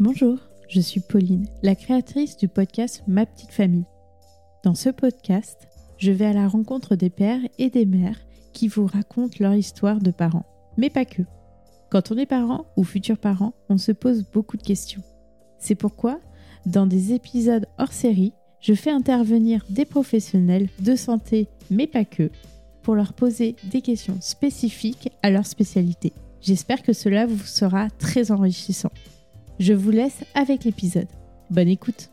Bonjour, je suis Pauline, la créatrice du podcast Ma petite famille. Dans ce podcast, je vais à la rencontre des pères et des mères qui vous racontent leur histoire de parents, mais pas que. Quand on est parent ou futur parent, on se pose beaucoup de questions. C'est pourquoi, dans des épisodes hors série, je fais intervenir des professionnels de santé, mais pas que, pour leur poser des questions spécifiques à leur spécialité. J'espère que cela vous sera très enrichissant. Je vous laisse avec l'épisode. Bonne écoute.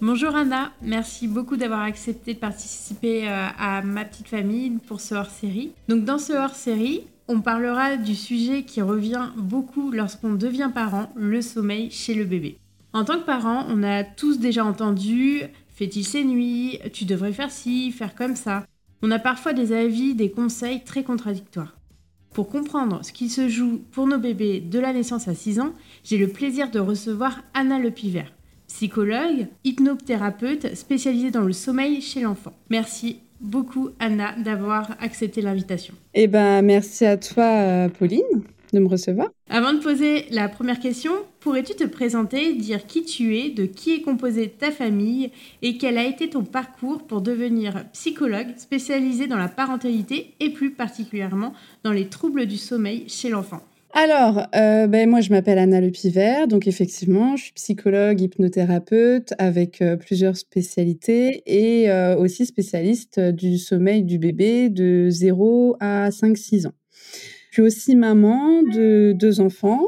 Bonjour Anna, merci beaucoup d'avoir accepté de participer euh, à ma petite famille pour ce hors-série. Donc dans ce hors-série, on parlera du sujet qui revient beaucoup lorsqu'on devient parent, le sommeil chez le bébé. En tant que parent, on a tous déjà entendu fait-il ses nuits, tu devrais faire ci, faire comme ça. On a parfois des avis, des conseils très contradictoires. Pour comprendre ce qui se joue pour nos bébés de la naissance à 6 ans, j'ai le plaisir de recevoir Anna Lepivert, psychologue, hypnothérapeute spécialisée dans le sommeil chez l'enfant. Merci beaucoup Anna d'avoir accepté l'invitation. Eh ben merci à toi euh, Pauline de me recevoir. Avant de poser la première question, pourrais-tu te présenter, dire qui tu es, de qui est composée ta famille et quel a été ton parcours pour devenir psychologue spécialisé dans la parentalité et plus particulièrement dans les troubles du sommeil chez l'enfant? Alors, euh, ben moi je m'appelle Anna Lepivert, donc effectivement je suis psychologue, hypnothérapeute avec euh, plusieurs spécialités et euh, aussi spécialiste du sommeil du bébé de 0 à 5-6 ans. Je suis aussi maman de deux enfants.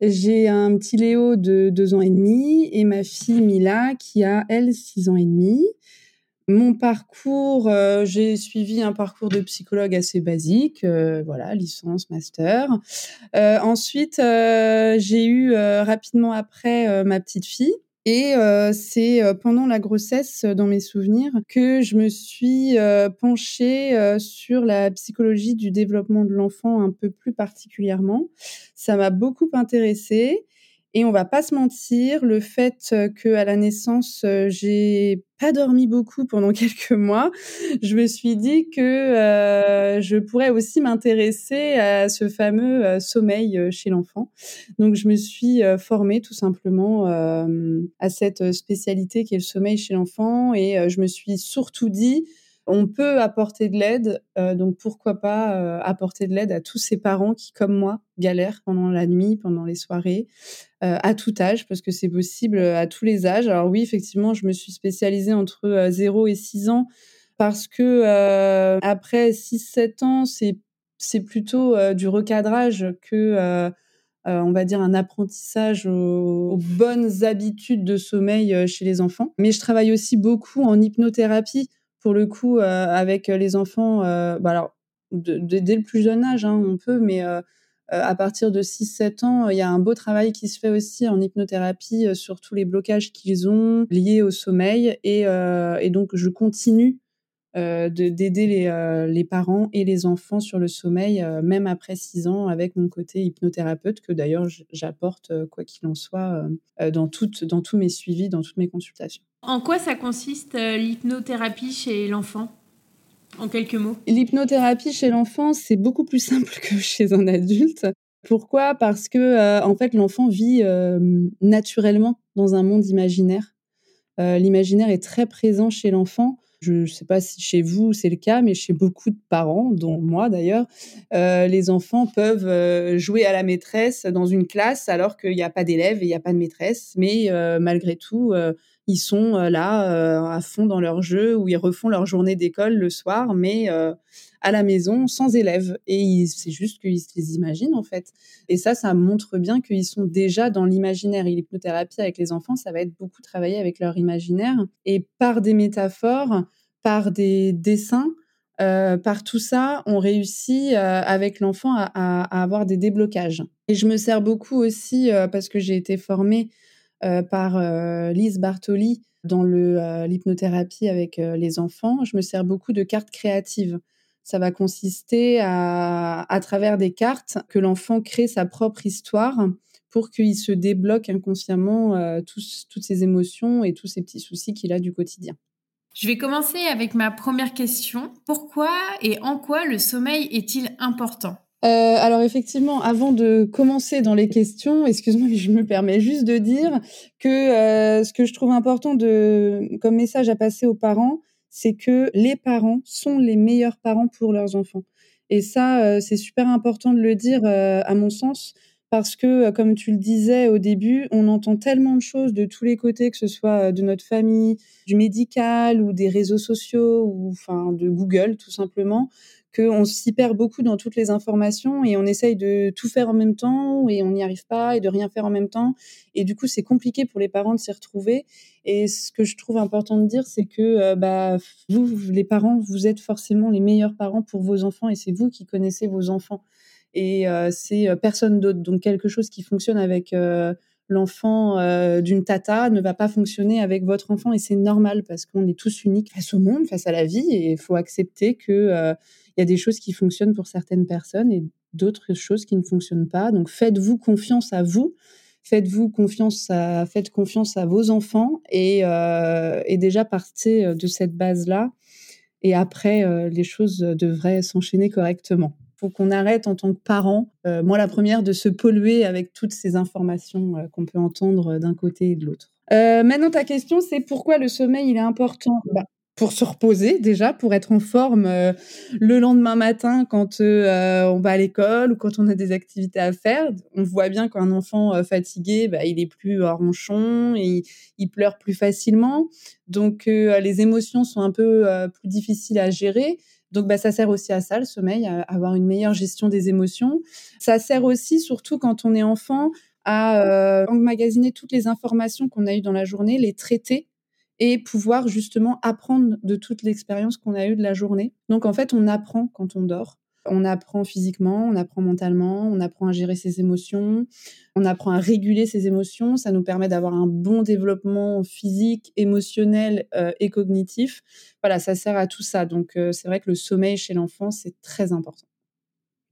J'ai un petit Léo de deux ans et demi et ma fille Mila qui a, elle, six ans et demi. Mon parcours, euh, j'ai suivi un parcours de psychologue assez basique, euh, voilà, licence, master. Euh, ensuite, j'ai eu rapidement après ma petite fille et c'est pendant la grossesse, dans mes souvenirs, que je me suis penchée sur la psychologie du développement de l'enfant un peu plus particulièrement. Ça m'a beaucoup intéressée. Et on va pas se mentir, le fait que à la naissance j'ai pas dormi beaucoup pendant quelques mois, je me suis dit que euh, je pourrais aussi m'intéresser à ce fameux sommeil chez l'enfant. Donc je me suis formée tout simplement à cette spécialité qui est le sommeil chez l'enfant et je me suis surtout dit on peut apporter de l'aide, donc pourquoi pas apporter de l'aide à tous ces parents qui, comme moi, galèrent pendant la nuit, pendant les soirées, à tout âge, parce que c'est possible à tous les âges. Alors oui, effectivement, je me suis spécialisée entre 0 et 6 ans, parce que après 6-7 ans, c'est c'est plutôt du recadrage que on va dire un apprentissage aux, bonnes habitudes de sommeil chez les enfants. Mais je travaille aussi beaucoup en hypnothérapie pour le coup, euh, avec les enfants, euh, bah alors, dès le plus jeune âge, hein, on peut, mais euh, à partir de 6-7 ans, il y a un beau travail qui se fait aussi en hypnothérapie sur tous les blocages qu'ils ont liés au sommeil. Et, et donc, je continue d'aider les, les, parents et les enfants sur le sommeil, même après 6 ans, avec mon côté hypnothérapeute, que d'ailleurs j'apporte, quoi qu'il en soit, dans, toutes, dans tous mes suivis, dans toutes mes consultations. En quoi ça consiste euh, l'hypnothérapie chez l'enfant? En quelques mots. L'hypnothérapie chez l'enfant, c'est beaucoup plus simple que chez un adulte. Pourquoi? Parce que euh, en fait, l'enfant vit euh, naturellement dans un monde imaginaire. L'imaginaire est très présent chez l'enfant. Je ne sais pas si chez vous c'est le cas, mais chez beaucoup de parents, dont moi d'ailleurs, les enfants peuvent jouer à la maîtresse dans une classe alors qu'il n'y a pas d'élèves et il n'y a pas de maîtresse. Mais malgré tout, ils sont euh, là euh, à fond dans leur jeu où ils refont leur journée d'école le soir, mais euh, à la maison sans élèves. Et c'est juste qu'ils se les imaginent en fait. Et ça, ça montre bien qu'ils sont déjà dans l'imaginaire. Et l'hypnothérapie avec les enfants, ça va être beaucoup travailler avec leur imaginaire et par des métaphores, par des dessins. par tout ça, on réussit avec l'enfant à, avoir des déblocages. Et je me sers beaucoup aussi parce que j'ai été formée euh, par euh, Lise Bartoli dans euh, l'hypnothérapie avec les enfants, je me sers beaucoup de cartes créatives. Ça va consister à, à travers des cartes, que l'enfant crée sa propre histoire pour qu'il se débloque inconsciemment toutes ses émotions et tous ses petits soucis qu'il a du quotidien. Je vais commencer avec ma première question. Pourquoi et en quoi le sommeil est-il important? Alors effectivement, avant de commencer dans les questions, excuse-moi, mais je me permets juste de dire que ce que je trouve important de, comme message à passer aux parents, c'est que les parents sont les meilleurs parents pour leurs enfants. Et ça, c'est super important de le dire, à mon sens, parce que, comme tu le disais au début, on entend tellement de choses de tous les côtés, que ce soit de notre famille, du médical ou des réseaux sociaux ou enfin de Google tout simplement, qu'on s'y perd beaucoup dans toutes les informations et on essaye de tout faire en même temps et on n'y arrive pas et de rien faire en même temps. Et du coup, c'est compliqué pour les parents de s'y retrouver. Et ce que je trouve important de dire, c'est que euh, bah, vous, les parents, vous êtes forcément les meilleurs parents pour vos enfants et c'est vous qui connaissez vos enfants. Et euh, c'est euh, personne d'autre. Donc quelque chose qui fonctionne avec l'enfant d'une tata ne va pas fonctionner avec votre enfant et c'est normal parce qu'on est tous uniques face au monde, face à la vie et il faut accepter que il y a des choses qui fonctionnent pour certaines personnes et d'autres choses qui ne fonctionnent pas. Donc faites-vous confiance à vous, faites-vous confiance à, faites confiance à vos enfants et, euh, déjà partez euh, de cette base-là. Et après, euh, les choses devraient s'enchaîner correctement. Faut qu'on arrête en tant que parent, moi la première, de se polluer avec toutes ces informations qu'on peut entendre d'un côté et de l'autre. maintenant, ta question, c'est pourquoi le sommeil il est important? Bah, pour se reposer déjà, pour être en forme euh, le lendemain matin quand euh, on va à l'école ou quand on a des activités à faire. On voit bien qu'un enfant euh, fatigué, bah, il est plus ronchon, il pleure plus facilement. Donc les émotions sont un peu plus difficiles à gérer. Donc bah, ça sert aussi à ça, le sommeil, à avoir une meilleure gestion des émotions. Ça sert aussi, surtout quand on est enfant, à emmagasiner toutes les informations qu'on a eues dans la journée, les traiter et pouvoir justement apprendre de toute l'expérience qu'on a eue de la journée. Donc en fait, on apprend quand on dort. On apprend physiquement, on apprend mentalement, on apprend à gérer ses émotions, on apprend à réguler ses émotions. Ça nous permet d'avoir un bon développement physique, émotionnel euh, et cognitif. Voilà, ça sert à tout ça. Donc euh, c'est vrai que le sommeil chez l'enfant, c'est très important.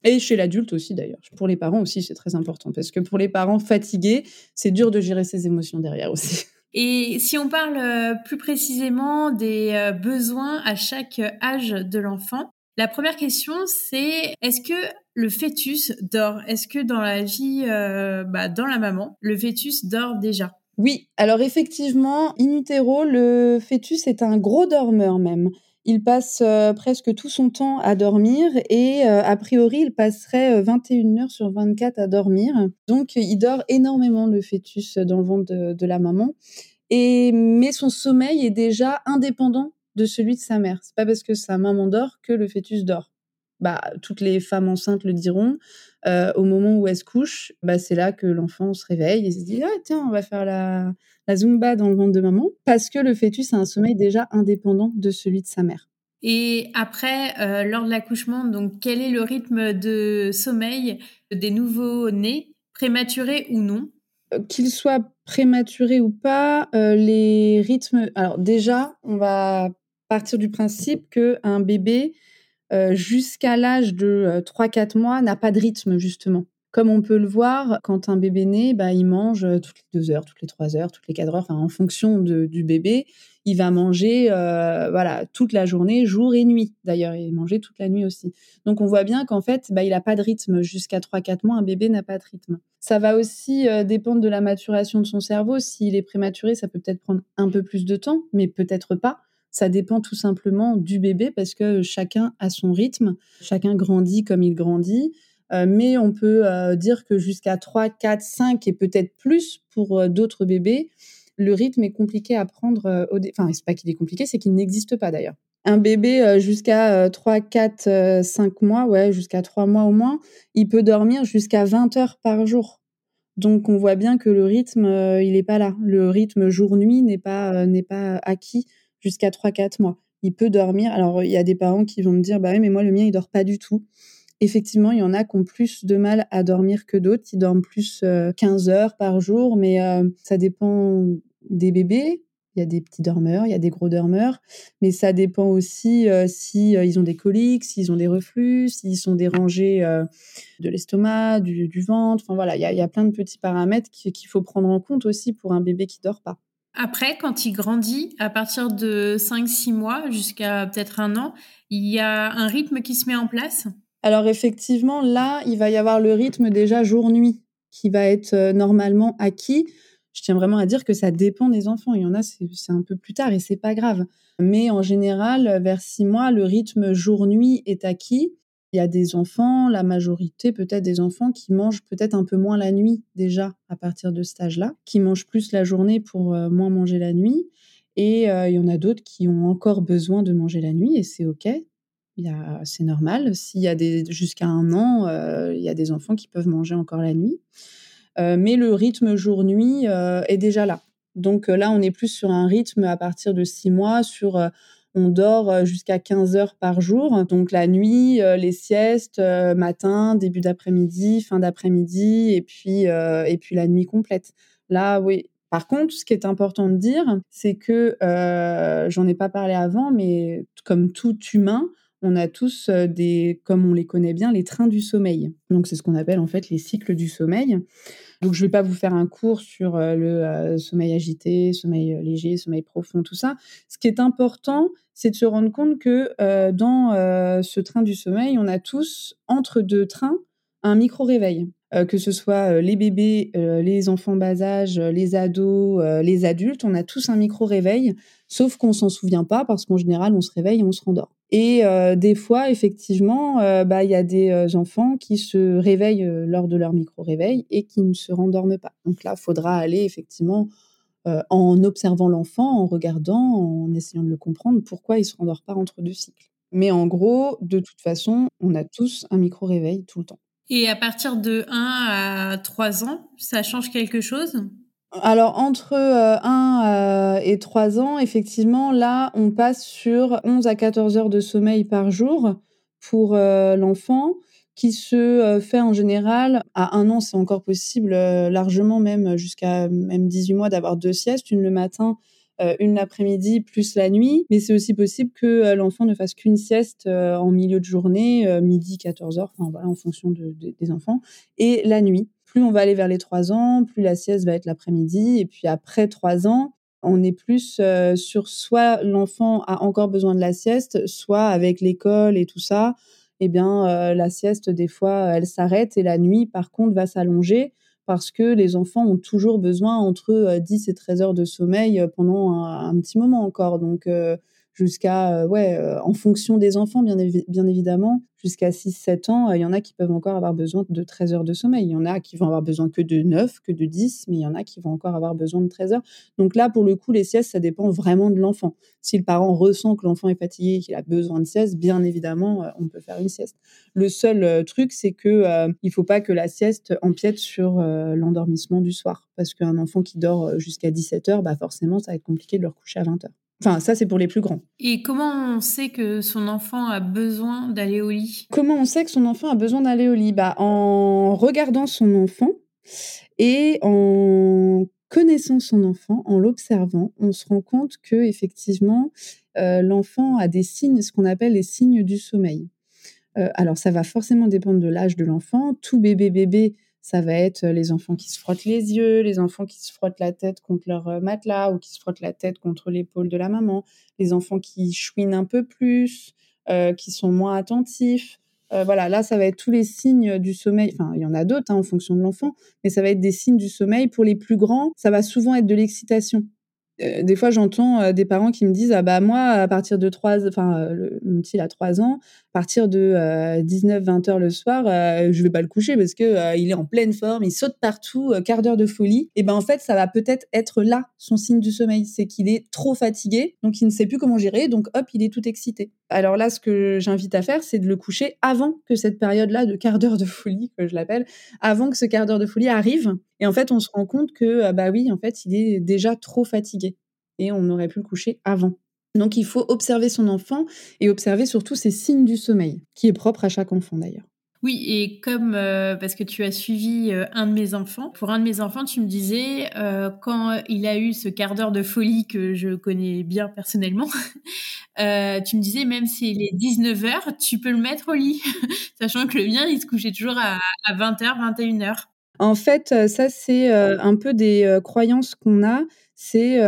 Et chez l'adulte aussi d'ailleurs. Pour les parents aussi, c'est très important parce que pour les parents fatigués, c'est dur de gérer ses émotions derrière aussi. Et si on parle euh, plus précisément des besoins à chaque âge de l'enfant, la première question, c'est est-ce que le fœtus dort? Est-ce que dans la vie, euh, bah, dans la maman, le fœtus dort déjà? Oui, alors effectivement, in utero, le fœtus est un gros dormeur même. Il passe presque tout son temps à dormir et a priori, il passerait 21 heures sur 24 à dormir. Donc, il dort énormément, le fœtus, dans le ventre de, la maman. Et, mais son sommeil est déjà indépendant de celui de sa mère. C'est pas parce que sa maman dort que le fœtus dort. Bah, toutes les femmes enceintes le diront. au moment où elle se couche, bah, c'est là que l'enfant se réveille et se dit ah tiens on va faire la, la zumba dans le ventre de maman parce que le fœtus a un sommeil déjà indépendant de celui de sa mère. Et après, euh, lors de l'accouchement, donc quel est le rythme de sommeil des nouveaux nés, prématurés ou non? Euh, Qu'ils soient prématurés ou pas, euh, les rythmes. Alors déjà, on va partir du principe que un bébé jusqu'à l'âge de 3-4 mois n'a pas de rythme justement. Comme on peut le voir, quand un bébé naît, bah, il mange euh, toutes les deux heures, toutes les trois heures, toutes les quatre heures, enfin, en fonction du bébé. Il va manger euh, voilà, toute la journée, jour et nuit. D'ailleurs, il manger toute la nuit aussi. Donc, on voit bien qu'en fait, bah, il n'a pas de rythme. Jusqu'à 3-4 mois, un bébé n'a pas de rythme. Ça va aussi euh, dépendre de la maturation de son cerveau. S'il est prématuré, ça peut peut-être prendre un peu plus de temps, mais peut-être pas. Ça dépend tout simplement du bébé parce que chacun a son rythme. Chacun grandit comme il grandit. Euh, mais on peut euh, dire que jusqu'à 3, 4, 5 et peut-être plus pour euh, d'autres bébés, le rythme est compliqué à prendre au Enfin, c'est pas qu'il est compliqué, c'est qu'il n'existe pas d'ailleurs. Un bébé jusqu'à 3, 4, 5 mois, ouais, jusqu'à 3 mois au moins, il peut dormir jusqu'à 20 heures par jour. Donc on voit bien que le rythme, il n'est pas là. Le rythme jour-nuit n'est pas, n'est pas acquis jusqu'à 3-4 mois. Il peut dormir. Alors il y a des parents qui vont me dire, bah oui, mais moi le mien, il dort pas du tout. Effectivement, il y en a qui ont plus de mal à dormir que d'autres. Ils dorment plus 15 euh, heures par jour, mais euh, ça dépend des bébés. Il y a des petits dormeurs, il y a des gros dormeurs, mais ça dépend aussi euh, si ils ont des coliques, s'ils ont des reflux, s'ils sont dérangés de l'estomac, du, ventre. Enfin voilà, il y, a, plein de petits paramètres qu'il faut prendre en compte aussi pour un bébé qui dort pas. Après, quand il grandit, à partir de 5-6 mois jusqu'à peut-être un an, il y a un rythme qui se met en place? Alors effectivement, là, il va y avoir le rythme déjà jour-nuit qui va être euh, normalement acquis. Je tiens vraiment à dire que ça dépend des enfants. Il y en a, c'est un peu plus tard et c'est pas grave. Mais en général, vers six mois, le rythme jour-nuit est acquis. Il y a des enfants, la majorité peut-être des enfants qui mangent peut-être un peu moins la nuit déjà à partir de cet âge-là, qui mangent plus la journée pour euh, moins manger la nuit. Et euh, il y en a d'autres qui ont encore besoin de manger la nuit et c'est OK. C'est normal. S'il y a jusqu'à un an, euh, il y a des enfants qui peuvent manger encore la nuit. mais le rythme jour-nuit est déjà là. Donc là, on est plus sur un rythme à partir de six mois, sur on dort euh, jusqu'à 15 heures par jour. Donc la nuit, euh, les siestes, euh, matin, début d'après-midi, fin d'après-midi, et puis et puis la nuit complète. Là, oui. Par contre, ce qui est important de dire, c'est que j'en ai pas parlé avant, mais comme tout humain, on a tous des, comme on les connaît bien, les trains du sommeil. Donc c'est ce qu'on appelle en fait les cycles du sommeil. Donc, je ne vais pas vous faire un cours sur euh, le euh, sommeil agité, sommeil euh, léger, sommeil profond, tout ça. Ce qui est important, c'est de se rendre compte que dans ce train du sommeil, on a tous, entre deux trains, un micro-réveil. que ce soit les bébés, les enfants bas âge, les ados, les adultes, on a tous un micro-réveil, sauf qu'on s'en souvient pas parce qu'en général, on se réveille et on se rendort. Et euh, des fois, effectivement, euh, bah, il y a des euh, enfants qui se réveillent lors de leur micro-réveil et qui ne se rendorment pas. Donc là, il faudra aller effectivement en observant l'enfant, en regardant, en essayant de le comprendre, pourquoi il se rendort pas entre deux cycles. Mais en gros, de toute façon, on a tous un micro-réveil tout le temps. Et à partir de 1 à 3 ans, ça change quelque chose? Alors, entre 1 euh, euh, et 3 ans, effectivement, là, on passe sur 11 à 14 heures de sommeil par jour pour euh, l'enfant, qui se fait en général à 1 an, c'est encore possible, largement même jusqu'à même 18 mois d'avoir deux siestes, une le matin, une l'après-midi, plus la nuit. Mais c'est aussi possible que l'enfant ne fasse qu'une sieste en milieu de journée, midi, 14 heures, enfin voilà, en fonction des enfants, et la nuit plus on va aller vers les trois ans, plus la sieste va être l'après-midi. Et puis après trois ans, on est plus euh, sur soit l'enfant a encore besoin de la sieste, soit avec l'école et tout ça, eh bien euh, la sieste des fois elle s'arrête et la nuit par contre va s'allonger parce que les enfants ont toujours besoin entre 10 euh, et 13 heures de sommeil pendant un, un petit moment encore. Donc jusqu'à, euh, ouais, euh, en fonction des enfants, bien, bien évidemment, jusqu'à 6-7 ans, euh, il y en a qui peuvent encore avoir besoin de 13 heures de sommeil. Il y en a qui vont avoir besoin que de 9, que de 10, mais il y en a qui vont encore avoir besoin de 13 heures. Donc là, pour le coup, les siestes, ça dépend vraiment de l'enfant. Si le parent ressent que l'enfant est fatigué, qu'il a besoin de sieste, bien évidemment, on peut faire une sieste. Le seul truc, c'est que il faut pas que la sieste empiète sur l'endormissement du soir. Parce qu'un enfant qui dort jusqu'à 17 heures, bah forcément, ça va être compliqué de le recoucher à 20 heures. Enfin, ça, c'est pour les plus grands. Et comment on sait que son enfant a besoin d'aller au lit? Comment on sait que son enfant a besoin d'aller au lit? Bah, En regardant son enfant et en connaissant son enfant, en l'observant, on se rend compte que effectivement, euh, l'enfant a des signes, ce qu'on appelle les signes du sommeil. Euh, alors, ça va forcément dépendre de l'âge de l'enfant. Tout bébé bébé ça va être les enfants qui se frottent les yeux, les enfants qui se frottent la tête contre leur matelas ou qui se frottent la tête contre l'épaule de la maman, les enfants qui chouinent un peu plus, qui sont moins attentifs. voilà, là, ça va être tous les signes du sommeil. Enfin, il y en a d'autres hein, en fonction de l'enfant, mais ça va être des signes du sommeil. Pour les plus grands, ça va souvent être de l'excitation. Euh, des fois, j'entends euh, des parents qui me disent ah bah moi à partir de 3 enfin euh, mon petit a 3 ans, partir de 19-20 heures le soir, je vais pas le coucher parce que il est en pleine forme, il saute partout, quart d'heure de folie. Et ben en fait, ça va peut-être être là son signe du sommeil, c'est qu'il est trop fatigué, donc il ne sait plus comment gérer, donc hop, il est tout excité. Alors là, ce que j'invite à faire, c'est de le coucher avant que cette période-là de quart d'heure de folie, que je l'appelle, avant que ce quart d'heure de folie arrive. Et en fait, on se rend compte que, bah oui, en fait, il est déjà trop fatigué. Et on aurait pu le coucher avant. Donc il faut observer son enfant et observer surtout ses signes du sommeil, qui est propre à chaque enfant d'ailleurs. Oui, et comme euh, parce que tu as suivi euh, un de mes enfants, pour un de mes enfants, tu me disais euh, quand il a eu ce quart d'heure de folie que je connais bien personnellement, tu me disais même s'il est 19 heures, tu peux le mettre au lit, sachant que le mien il se couchait toujours à, 20h, 21h. En fait, ça c'est un peu des croyances qu'on a. C'est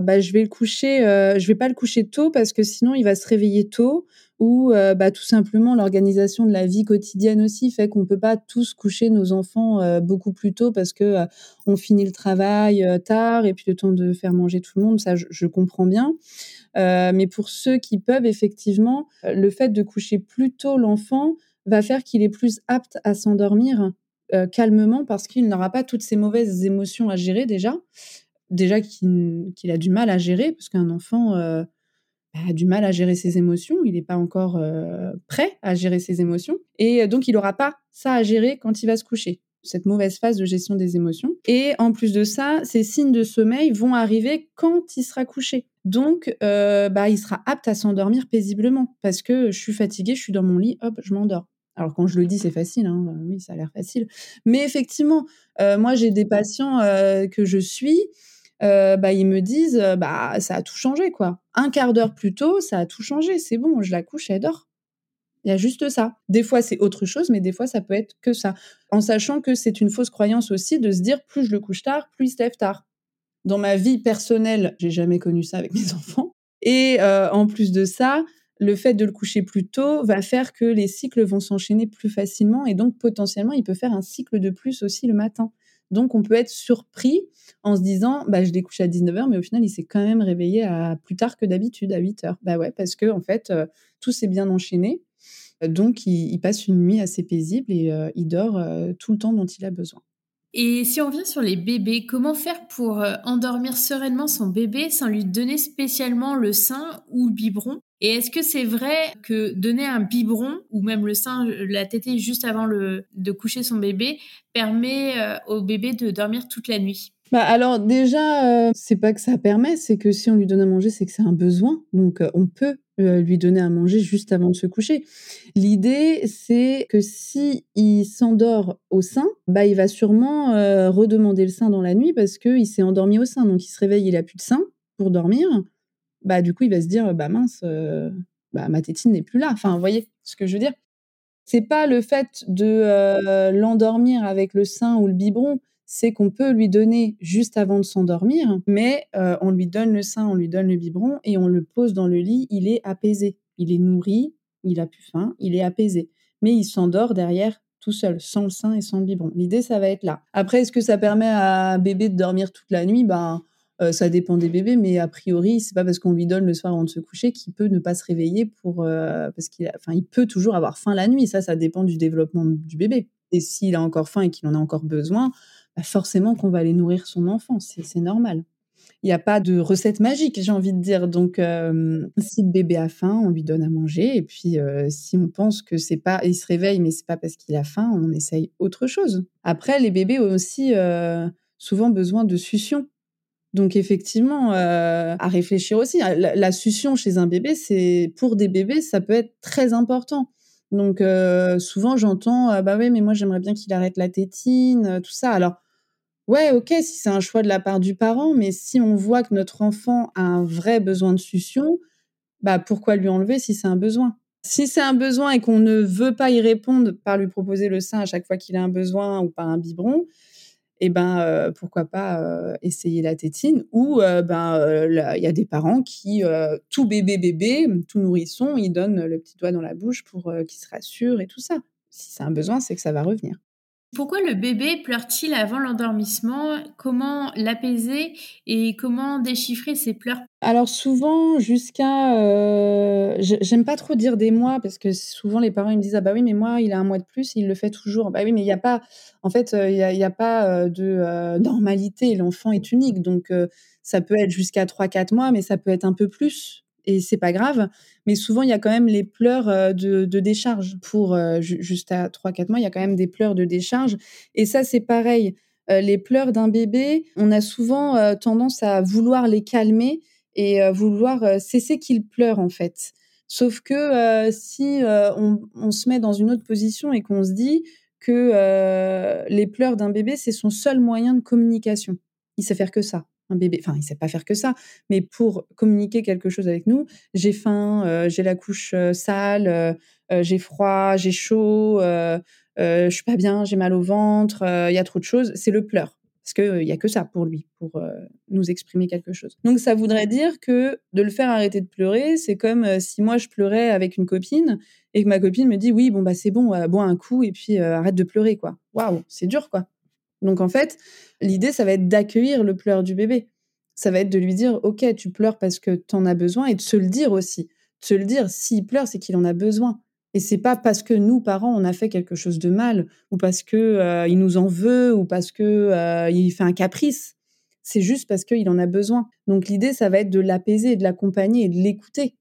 bah, je vais le coucher, je vais pas le coucher tôt parce que sinon il va se réveiller tôt ou bah, tout simplement l'organisation de la vie quotidienne aussi fait qu'on peut pas tous coucher nos enfants beaucoup plus tôt parce que on finit le travail tard et puis le temps de faire manger tout le monde, ça je, comprends bien. mais pour ceux qui peuvent effectivement, le fait de coucher plus tôt l'enfant va faire qu'il est plus apte à s'endormir calmement parce qu'il n'aura pas toutes ces mauvaises émotions à gérer déjà. Déjà qu'il a du mal à gérer, parce qu'un enfant bah, a du mal à gérer ses émotions, il n'est pas encore prêt à gérer ses émotions. Et donc, il n'aura pas ça à gérer quand il va se coucher, cette mauvaise phase de gestion des émotions. Et en plus de ça, ces signes de sommeil vont arriver quand il sera couché. Donc, bah, il sera apte à s'endormir paisiblement, parce que je suis fatiguée, je suis dans mon lit, hop, je m'endors. Alors quand je le dis, c'est facile, hein, oui, ça a l'air facile. Mais effectivement, euh, moi j'ai des patients euh, que je suis, euh, bah, ils me disent, bah ça a tout changé quoi. Un quart d'heure plus tôt, ça a tout changé. C'est bon, je la couche, elle dort. Il y a juste ça. Des fois c'est autre chose, mais des fois ça peut être que ça. En sachant que c'est une fausse croyance aussi de se dire plus je le couche tard, plus il se lève tard. Dans ma vie personnelle, j'ai jamais connu ça avec mes enfants. Et en plus de ça, le fait de le coucher plus tôt va faire que les cycles vont s'enchaîner plus facilement et donc potentiellement il peut faire un cycle de plus aussi le matin. Donc on peut être surpris en se disant bah je l'ai couché à 19h mais au final il s'est quand même réveillé à plus tard que d'habitude à 8h. Bah ouais parce que en fait euh, tout s'est bien enchaîné. Donc il, passe une nuit assez paisible et euh, il dort euh, tout le temps dont il a besoin. Et si on vient sur les bébés, comment faire pour endormir sereinement son bébé sans lui donner spécialement le sein ou le biberon? Et est-ce que c'est vrai que donner un biberon ou même le sein, la tétée juste avant de coucher son bébé permet euh, au bébé de dormir toute la nuit? Bah alors déjà, euh, c'est pas que ça permet, c'est que si on lui donne à manger, c'est que c'est un besoin. Donc euh, on peut lui donner à manger juste avant de se coucher. L'idée, c'est que si il s'endort au sein, bah il va sûrement redemander le sein dans la nuit parce qu'il s'est endormi au sein. Donc il se réveille, il a plus de sein pour dormir bah du coup il va se dire bah mince, euh, bah, ma tétine n'est plus là. Enfin, vous voyez ce que je veux dire? C'est pas le fait de euh, l'endormir avec le sein ou le biberon, c'est qu'on peut lui donner juste avant de s'endormir, mais euh, on lui donne le sein, on lui donne le biberon et on le pose dans le lit, il est apaisé, il est nourri, il a plus faim, il est apaisé, mais il s'endort derrière tout seul, sans le sein et sans le biberon. L'idée, ça va être là. Après, est-ce que ça permet à bébé de dormir toute la nuit? Ben euh, ça dépend des bébés, mais a priori, c'est pas parce qu'on lui donne le soir avant de se coucher qu'il peut ne pas se réveiller pour euh, parce qu'il, enfin, il peut toujours avoir faim la nuit. Ça, ça dépend du développement du bébé. Et s'il a encore faim et qu'il en a encore besoin, bah forcément qu'on va aller nourrir son enfant. C'est normal. Il n'y a pas de recette magique, j'ai envie de dire. Donc, euh, si le bébé a faim, on lui donne à manger. Et puis, si on pense que c'est pas, il se réveille, mais c'est pas parce qu'il a faim, on essaye autre chose. Après, les bébés ont aussi souvent besoin de succion. Donc effectivement, euh, à réfléchir aussi. La, succion chez un bébé, c'est pour des bébés, ça peut être très important. Donc euh, souvent j'entends ah bah oui mais moi j'aimerais bien qu'il arrête la tétine, euh, tout ça. Alors ouais ok si c'est un choix de la part du parent, mais si on voit que notre enfant a un vrai besoin de succion, bah pourquoi lui enlever si c'est un besoin? Si c'est un besoin et qu'on ne veut pas y répondre par lui proposer le sein à chaque fois qu'il a un besoin ou par un biberon, eh ben euh, pourquoi pas euh, essayer la tétine ou euh, ben il y a des parents qui tout bébé bébé tout nourrisson ils donnent le petit doigt dans la bouche pour qu'il se rassure et tout ça. Si c'est un besoin c'est que ça va revenir pourquoi le bébé pleure-t-il avant l'endormissement? Comment l'apaiser et comment déchiffrer ses pleurs? Alors souvent jusqu'à, euh, j'aime pas trop dire des mois parce que souvent les parents ils me disent ah bah oui mais moi il a un mois de plus il le fait toujours. Bah oui mais il y a pas en fait euh, il y a, pas euh, de normalité. L'enfant est unique donc ça peut être jusqu'à 3-4 mois mais ça peut être un peu plus et c'est pas grave. Mais souvent, il y a quand même les pleurs euh, de, décharge. Pour euh, juste à 3-4 mois, il y a quand même des pleurs de décharge. Et ça, c'est pareil. Euh, les pleurs d'un bébé, on a souvent tendance à vouloir les calmer et vouloir cesser qu'il pleure, en fait. Sauf que si on, se met dans une autre position et qu'on se dit que les pleurs d'un bébé, c'est son seul moyen de communication. Il sait faire que ça un bébé, enfin, il sait pas faire que ça, mais pour communiquer quelque chose avec nous, j'ai faim, euh, j'ai la couche euh, sale, euh, j'ai froid, j'ai chaud, je suis pas bien, j'ai mal au ventre, il y a trop de choses, c'est le pleur. parce qu'il n'y a que ça pour lui, pour nous exprimer quelque chose. Donc ça voudrait dire que de le faire arrêter de pleurer, c'est comme si moi je pleurais avec une copine et que ma copine me dit oui bon bah c'est bon, bois un coup et puis arrête de pleurer quoi. Waouh, c'est dur quoi. Donc en fait, l'idée ça va être d'accueillir le pleur du bébé. Ça va être de lui dire ok tu pleures parce que tu en as besoin et de se le dire aussi. De se le dire s'il pleure c'est qu'il en a besoin. Et c'est pas parce que nous, parents, on a fait quelque chose de mal, ou parce que euh, il nous en veut, ou parce que euh, il fait un caprice. C'est juste parce qu'il en a besoin. Donc l'idée, ça va être de l'apaiser, de l'accompagner et de l'écouter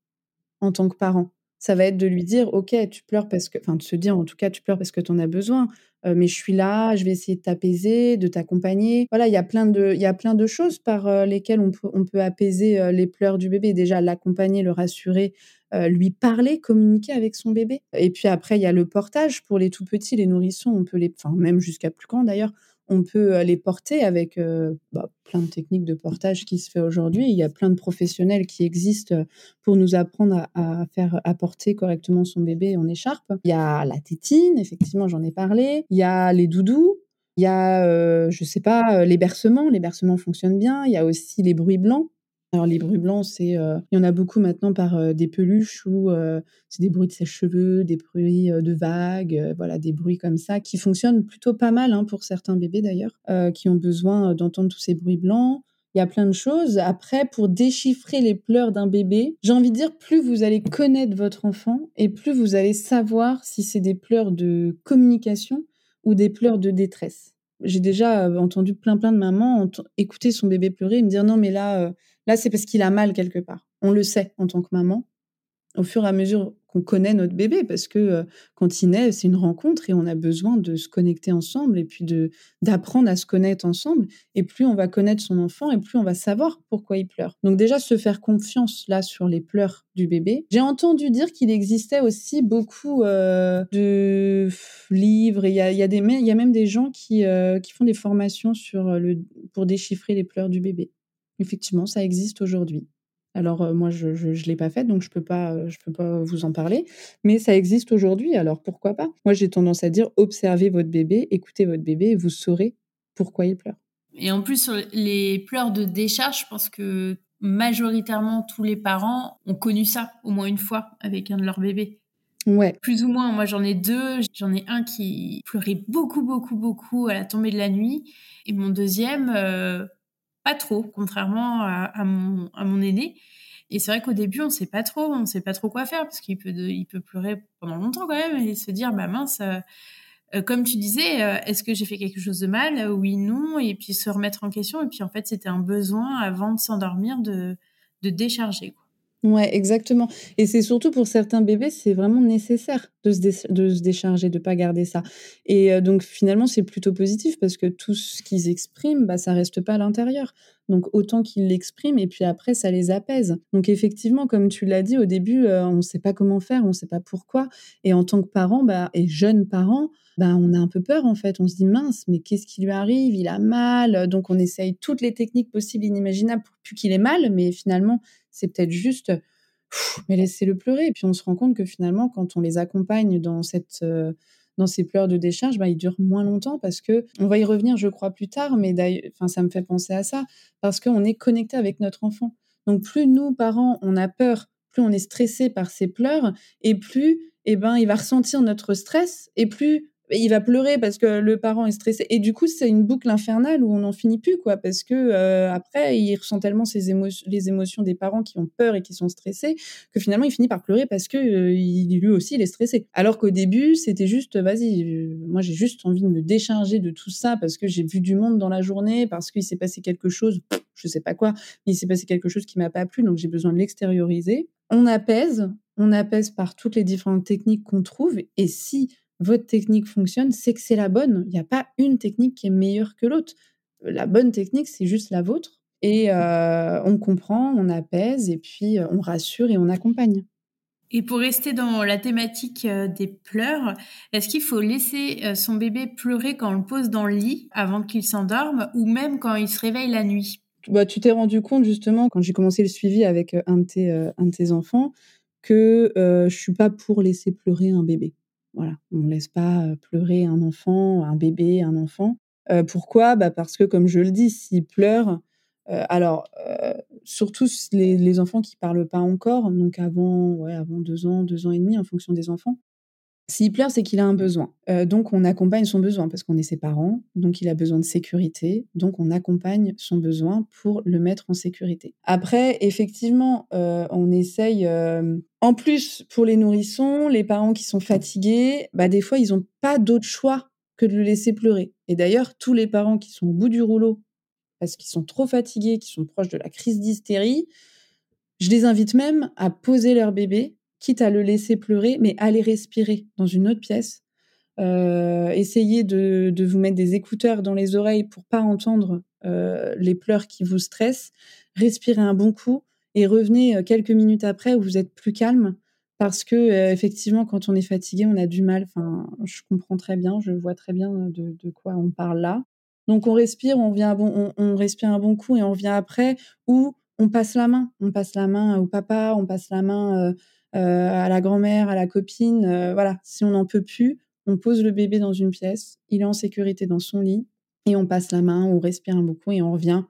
en tant que parent. Ça va être de lui dire, ok, tu pleures parce que, enfin, de se dire en tout cas, tu pleures parce que tu en as besoin. Mais je suis là, je vais essayer de t'apaiser, de t'accompagner. Voilà, il y a plein de, il y a plein de choses par lesquelles on peut, on peut apaiser les pleurs du bébé. Déjà, l'accompagner, le rassurer, lui parler, communiquer avec son bébé. Et puis après, il y a le portage pour les tout petits, les nourrissons, on peut les, enfin même jusqu'à plus grand d'ailleurs, on peut euh, les porter avec euh, bah, plein de techniques de portage qui se fait aujourd'hui. Il y a plein de professionnels qui existent pour nous apprendre à, faire apporter correctement son bébé en écharpe. Il y a la tétine, effectivement, j'en ai parlé. Il y a les doudous. Il y a, je sais pas, les bercements. Les bercements fonctionnent bien. Il y a aussi les bruits blancs. Alors les bruits blancs, c'est euh, il y en a beaucoup maintenant par euh, des peluches ou euh, c'est des bruits de sèche-cheveux, des bruits de vagues, voilà des bruits comme ça qui fonctionnent plutôt pas mal hein, pour certains bébés d'ailleurs qui ont besoin d'entendre tous ces bruits blancs. Il y a plein de choses. Après, pour déchiffrer les pleurs d'un bébé, j'ai envie de dire, plus vous allez connaître votre enfant et plus vous allez savoir si c'est des pleurs de communication ou des pleurs de détresse. J'ai déjà entendu plein plein de mamans écouter son bébé pleurer et me dire non mais là Là, c'est parce qu'il a mal quelque part. On le sait en tant que maman, au fur et à mesure qu'on connaît notre bébé, parce que euh, quand il naît, c'est une rencontre et on a besoin de se connecter ensemble et puis de d'apprendre à se connaître ensemble. Et plus on va connaître son enfant, et plus on va savoir pourquoi il pleure. Donc déjà, se faire confiance là sur les pleurs du bébé. J'ai entendu dire qu'il existait aussi beaucoup euh, de livres. Il y a, des, y a même des gens qui, euh, qui font des formations sur le, pour déchiffrer les pleurs du bébé. Effectivement, ça existe aujourd'hui. Alors euh, moi, je ne l'ai pas fait, donc je peux pas, euh, je peux pas vous en parler. Mais ça existe aujourd'hui, alors pourquoi pas? Moi, j'ai tendance à dire observez votre bébé, écoutez votre bébé, et vous saurez pourquoi il pleure. Et en plus, sur les pleurs de décharge, je pense que majoritairement tous les parents ont connu ça au moins une fois avec un de leurs bébés. Ouais. Plus ou moins. Moi, j'en ai deux. J'en ai un qui pleurait beaucoup, beaucoup, beaucoup à la tombée de la nuit. Et mon deuxième, euh, pas trop, contrairement à, mon, aîné. Et c'est vrai qu'au début, on sait pas trop, on sait pas trop quoi faire parce qu'il peut, pleurer pendant longtemps quand même et se dire, bah mince, euh, euh, comme tu disais, euh, est-ce que j'ai fait quelque chose de mal? Oui, non, et puis se remettre en question. Et puis en fait, c'était un besoin avant de s'endormir de, de décharger. Ouais, exactement. Et c'est surtout pour certains bébés, c'est vraiment nécessaire de se, de se décharger, de pas garder ça. Et euh, donc finalement, c'est plutôt positif parce que tout ce qu'ils expriment, bah, ça reste pas à l'intérieur. Donc autant qu'ils l'expriment et puis après, ça les apaise. Donc effectivement, comme tu l'as dit au début, euh, on ne sait pas comment faire, on ne sait pas pourquoi. Et en tant que parent bah, et jeune parent, bah, on a un peu peur en fait. On se dit mince, mais qu'est-ce qui lui arrive? Il a mal. Donc on essaye toutes les techniques possibles, inimaginables pour plus qu'il ait mal. Mais finalement, c'est peut-être juste, mais laissez-le pleurer. Et puis on se rend compte que finalement, quand on les accompagne dans cette euh, dans ces pleurs de décharge, bah, ils durent moins longtemps parce que on va y revenir, je crois, plus tard. Mais enfin, ça me fait penser à ça parce qu'on est connecté avec notre enfant. Donc plus nous parents on a peur, plus on est stressé par ces pleurs et plus eh ben il va ressentir notre stress et plus il va pleurer parce que le parent est stressé. Et du coup c'est une boucle infernale où on n'en finit plus quoi parce que euh, après il ressent tellement les émotions des parents qui ont peur et qui sont stressés que finalement il finit par pleurer parce que euh, lui aussi il est stressé. Alors qu'au début c'était juste vas-y euh, moi j'ai juste envie de me décharger de tout ça parce que j'ai vu du monde dans la journée parce qu'il s'est passé quelque chose je sais pas quoi mais il s'est passé quelque chose qui m'a pas plu donc j'ai besoin de l'extérioriser. On apaise on apaise par toutes les différentes techniques qu'on trouve et si votre technique fonctionne, c'est que c'est la bonne. Il n'y a pas une technique qui est meilleure que l'autre. La bonne technique, c'est juste la vôtre. Et euh, on comprend, on apaise, et puis euh, on rassure et on accompagne. Et pour rester dans la thématique euh, des pleurs, est-ce qu'il faut laisser son bébé pleurer quand on le pose dans le lit avant qu'il s'endorme ou même quand il se réveille la nuit? Bah, Tu t'es rendu compte justement quand j'ai commencé le suivi avec un de tes, un de tes enfants que je suis pas pour laisser pleurer un bébé. Voilà, on ne laisse pas pleurer un enfant, un bébé, un enfant. pourquoi? Bah Parce que, comme je le dis, s'ils pleurent, alors, surtout les, les, enfants qui parlent pas encore, donc avant, ouais, avant deux ans, deux ans et demi, en fonction des enfants, s'il pleure, c'est qu'il a un besoin. Euh, donc, on accompagne son besoin parce qu'on est ses parents. Donc, il a besoin de sécurité. Donc, on accompagne son besoin pour le mettre en sécurité. Après, effectivement, euh, on essaye. Euh, en plus, pour les nourrissons, les parents qui sont fatigués, bah, des fois, ils n'ont pas d'autre choix que de le laisser pleurer. Et d'ailleurs, tous les parents qui sont au bout du rouleau parce qu'ils sont trop fatigués, qui sont proches de la crise d'hystérie, je les invite même à poser leur bébé quitte à le laisser pleurer, mais allez respirer dans une autre pièce. Euh, essayez de, vous mettre des écouteurs dans les oreilles pour pas entendre euh, les pleurs qui vous stressent. Respirez un bon coup et revenez euh, quelques minutes après où vous êtes plus calme parce que effectivement quand on est fatigué on a du mal. Enfin, je comprends très bien, je vois très bien de, quoi on parle là. Donc on respire, on vient bon, on, respire un bon coup et on revient après ou on passe la main, on passe la main au papa, on passe la main à la grand-mère, à la copine. Euh, voilà, si on n'en peut plus, on pose le bébé dans une pièce, il est en sécurité dans son lit, et on passe la main, on respire un beaucoup et on revient.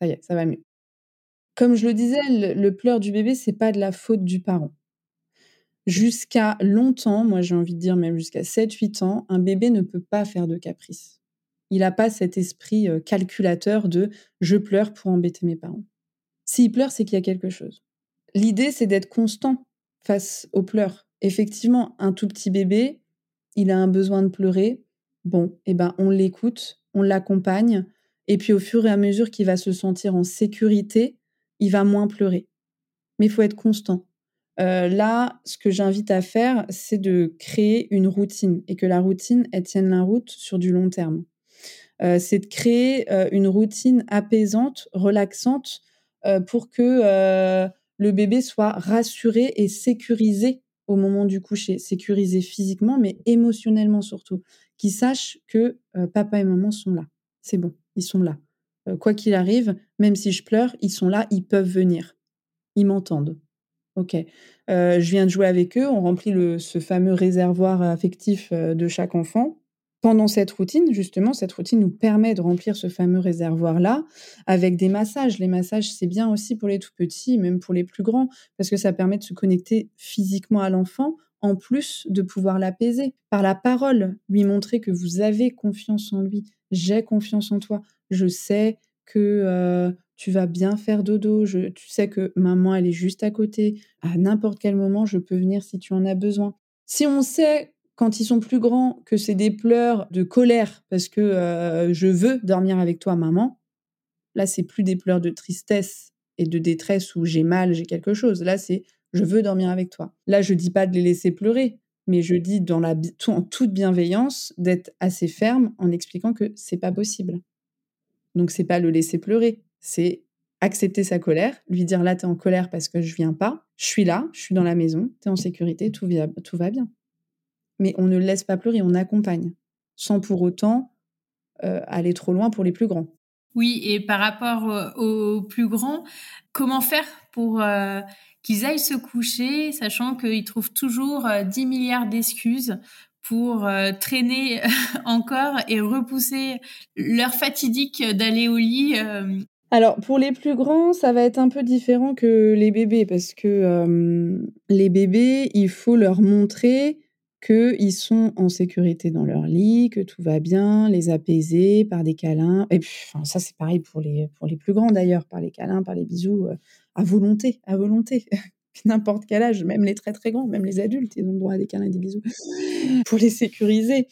ça y est, ça va mieux. Comme je le disais, le, pleur du bébé, c'est pas de la faute du parent. Jusqu'à longtemps, moi j'ai envie de dire même jusqu'à 7-8 ans, un bébé ne peut pas faire de caprice. Il n'a pas cet esprit euh, calculateur de je pleure pour embêter mes parents. S'il pleure, c'est qu'il y a quelque chose. L'idée, c'est d'être constant face aux pleurs. Effectivement, un tout petit bébé, il a un besoin de pleurer. Bon, eh ben, on l'écoute, on l'accompagne, et puis au fur et à mesure qu'il va se sentir en sécurité, il va moins pleurer. Mais il faut être constant. Euh, là, ce que j'invite à faire, c'est de créer une routine et que la routine, elle tienne la route sur du long terme. Euh, c'est de créer euh, une routine apaisante, relaxante, pour que le bébé soit rassuré et sécurisé au moment du coucher, sécurisé physiquement, mais émotionnellement surtout, qu'il sache que euh, papa et maman sont là. C'est bon, ils sont là. Euh, quoi qu'il arrive, même si je pleure, ils sont là, ils peuvent venir. Ils m'entendent. Ok. Euh, je viens de jouer avec eux, on remplit le, ce fameux réservoir affectif de chaque enfant pendant cette routine, justement, cette routine nous permet de remplir ce fameux réservoir-là avec des massages. Les massages, c'est bien aussi pour les tout petits, même pour les plus grands, parce que ça permet de se connecter physiquement à l'enfant, en plus de pouvoir l'apaiser par la parole, lui montrer que vous avez confiance en lui. J'ai confiance en toi. Je sais que euh, tu vas bien faire dodo. Je, tu sais que maman, elle est juste à côté. À n'importe quel moment, je peux venir si tu en as besoin. Si on sait quand ils sont plus grands, que c'est des pleurs de colère parce que euh, je veux dormir avec toi, maman, là, c'est plus des pleurs de tristesse et de détresse où j'ai mal, j'ai quelque chose. Là, c'est je veux dormir avec toi. Là, je dis pas de les laisser pleurer, mais je dis dans la, en toute bienveillance d'être assez ferme en expliquant que c'est pas possible. Donc, c'est pas le laisser pleurer, c'est accepter sa colère, lui dire là, tu es en colère parce que je viens pas, je suis là, je suis dans la maison, tu es en sécurité, tout, tout va bien mais on ne le laisse pas pleurer, on accompagne, sans pour autant euh, aller trop loin pour les plus grands. Oui, et par rapport euh, aux plus grands, comment faire pour euh, qu'ils aillent se coucher, sachant qu'ils trouvent toujours 10 milliards d'excuses pour traîner encore et repousser leur fatidique d'aller au lit alors, pour les plus grands, ça va être un peu différent que les bébés, parce que les bébés, il faut leur montrer qu'ils sont en sécurité dans leur lit, que tout va bien, les apaiser par des câlins. Et puis, ça, c'est pareil pour les, pour les plus grands d'ailleurs, par les câlins, par les bisous, euh, à volonté, à volonté. N'importe quel âge, même les très très grands, même les adultes, ils ont le droit à des câlins et des bisous pour les sécuriser.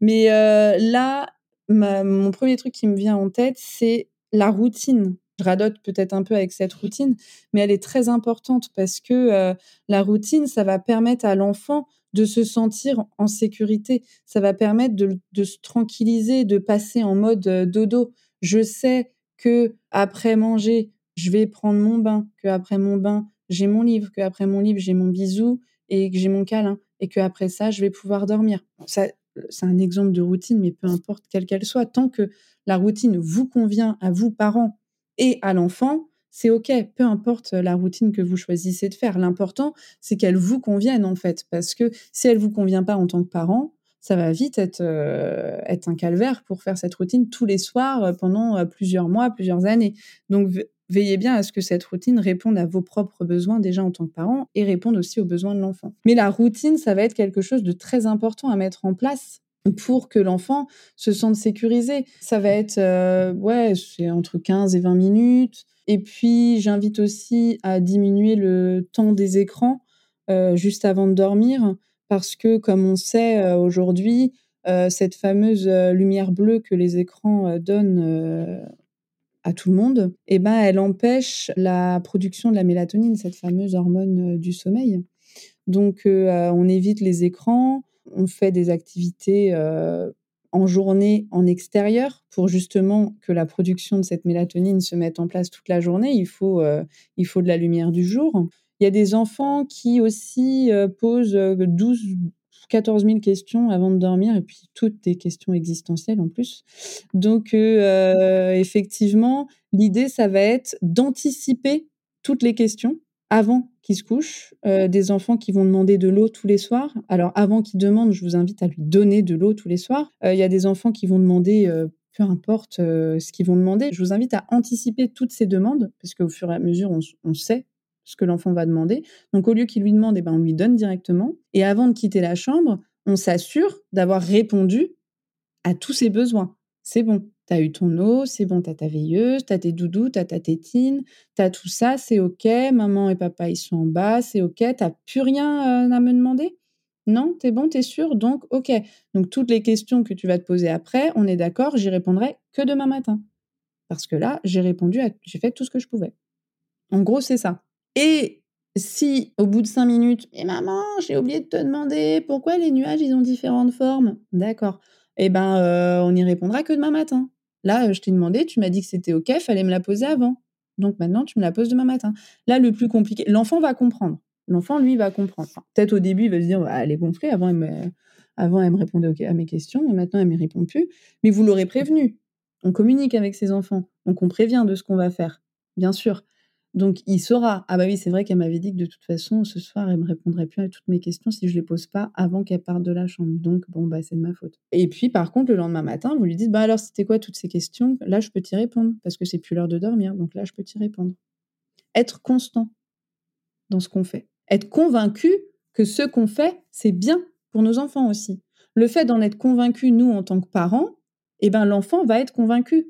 Mais euh, là, mon premier truc qui me vient en tête, c'est la routine. Je radote peut-être un peu avec cette routine, mais elle est très importante parce que euh, la routine, ça va permettre à l'enfant de se sentir en sécurité. Ça va permettre de, se tranquilliser, de passer en mode euh, dodo. Je sais que après manger, je vais prendre mon bain, que après mon bain, j'ai mon livre, que après mon livre, j'ai mon bisou et que j'ai mon câlin, et que après ça, je vais pouvoir dormir. Ça, c'est un exemple de routine, mais peu importe quelle qu'elle soit, tant que la routine vous convient à vous, parents, et à l'enfant, c'est OK, peu importe la routine que vous choisissez de faire. L'important, c'est qu'elle vous convienne en fait, parce que si elle vous convient pas en tant que parent, ça va vite être, être un calvaire pour faire cette routine tous les soirs pendant plusieurs mois, plusieurs années. Donc, veillez bien à ce que cette routine réponde à vos propres besoins déjà en tant que parent et réponde aussi aux besoins de l'enfant. Mais la routine, ça va être quelque chose de très important à mettre en place pour que l'enfant se sente sécurisé. Ça va être, ouais, c'est entre 15 et 20 minutes. Et puis, j'invite aussi à diminuer le temps des écrans juste avant de dormir parce que, comme on sait euh, aujourd'hui, euh, cette fameuse euh, lumière bleue que les écrans donnent à tout le monde, eh ben, elle empêche la production de la mélatonine, cette fameuse hormone du sommeil. Donc, on évite les écrans, on fait des activités en journée en extérieur pour justement que la production de cette mélatonine se mette en place toute la journée. Il faut, il faut de la lumière du jour. Il y a des enfants qui aussi euh, posent 12, 14 000 questions avant de dormir, et puis toutes des questions existentielles en plus. Donc, euh, euh, effectivement, l'idée, ça va être d'anticiper toutes les questions avant qu'ils se couchent. des enfants qui vont demander de l'eau tous les soirs. Alors, avant qu'ils demandent, je vous invite à lui donner de l'eau tous les soirs. Il y a des enfants qui vont demander peu importe ce qu'ils vont demander. Je vous invite à anticiper toutes ces demandes, parce qu'au fur et à mesure, on, on sait ce que l'enfant va demander. Donc au lieu qu'il lui demande, eh ben, on lui donne directement. Et avant de quitter la chambre, on s'assure d'avoir répondu à tous ses besoins. C'est bon, tu as eu ton eau, c'est bon, tu as ta veilleuse, tu as tes doudous, tu as ta tétine, tu as tout ça, c'est OK, maman et papa ils sont en bas, c'est OK, tu plus rien euh, à me demander? Non, t'es bon, t'es sûr Donc OK. Donc toutes les questions que tu vas te poser après, on est d'accord, j'y répondrai que demain matin. Parce que là, j'ai répondu, j'ai fait tout ce que je pouvais. En gros, c'est ça. Et si au bout de cinq minutes, mais maman, j'ai oublié de te demander pourquoi les nuages ils ont différentes formes? D'accord. Eh ben, euh, on n'y répondra que demain matin. Là, je t'ai demandé, tu m'as dit que c'était ok, fallait me la poser avant. Donc maintenant, tu me la poses demain matin. Là, le plus compliqué, l'enfant va comprendre. L'enfant, lui, va comprendre. Peut-être au début, il va se dire, elle est gonflée. Avant, elle me, avant, elle me répondait à mes questions, mais maintenant, elle ne me répond plus. Mais vous l'aurez prévenu. On communique avec ses enfants. Donc, on prévient de ce qu'on va faire. Bien sûr. Donc, il saura. Ah bah oui, c'est vrai qu'elle m'avait dit que de toute façon, ce soir, elle me répondrait plus à toutes mes questions si je les pose pas avant qu'elle parte de la chambre. Donc, bon, bah, c'est de ma faute. Et puis, par contre, le lendemain matin, vous lui dites, bah alors, c'était quoi toutes ces questions? Là, je peux t'y répondre parce que c'est plus l'heure de dormir. Donc là, je peux t'y répondre. Être constant dans ce qu'on fait. Être convaincu que ce qu'on fait, c'est bien pour nos enfants aussi. Le fait d'en être convaincu, nous, en tant que parents, eh ben, l'enfant va être convaincu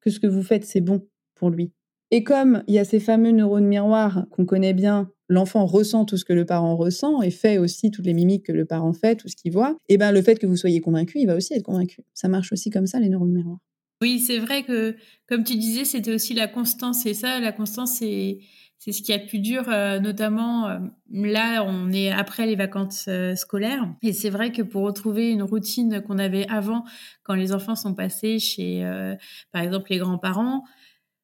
que ce que vous faites, c'est bon pour lui. Et comme il y a ces fameux neurones miroirs qu'on connaît bien, l'enfant ressent tout ce que le parent ressent et fait aussi toutes les mimiques que le parent fait, tout ce qu'il voit, et ben le fait que vous soyez convaincu, il va aussi être convaincu. Ça marche aussi comme ça, les neurones miroirs. Oui, c'est vrai que, comme tu disais, c'était aussi la constance. Et ça, la constance, c'est, c'est ce qui est le plus dur, euh, notamment euh, là, on est après les vacances euh, scolaires. Et c'est vrai que pour retrouver une routine qu'on avait avant, quand les enfants sont passés chez, par exemple, les grands-parents,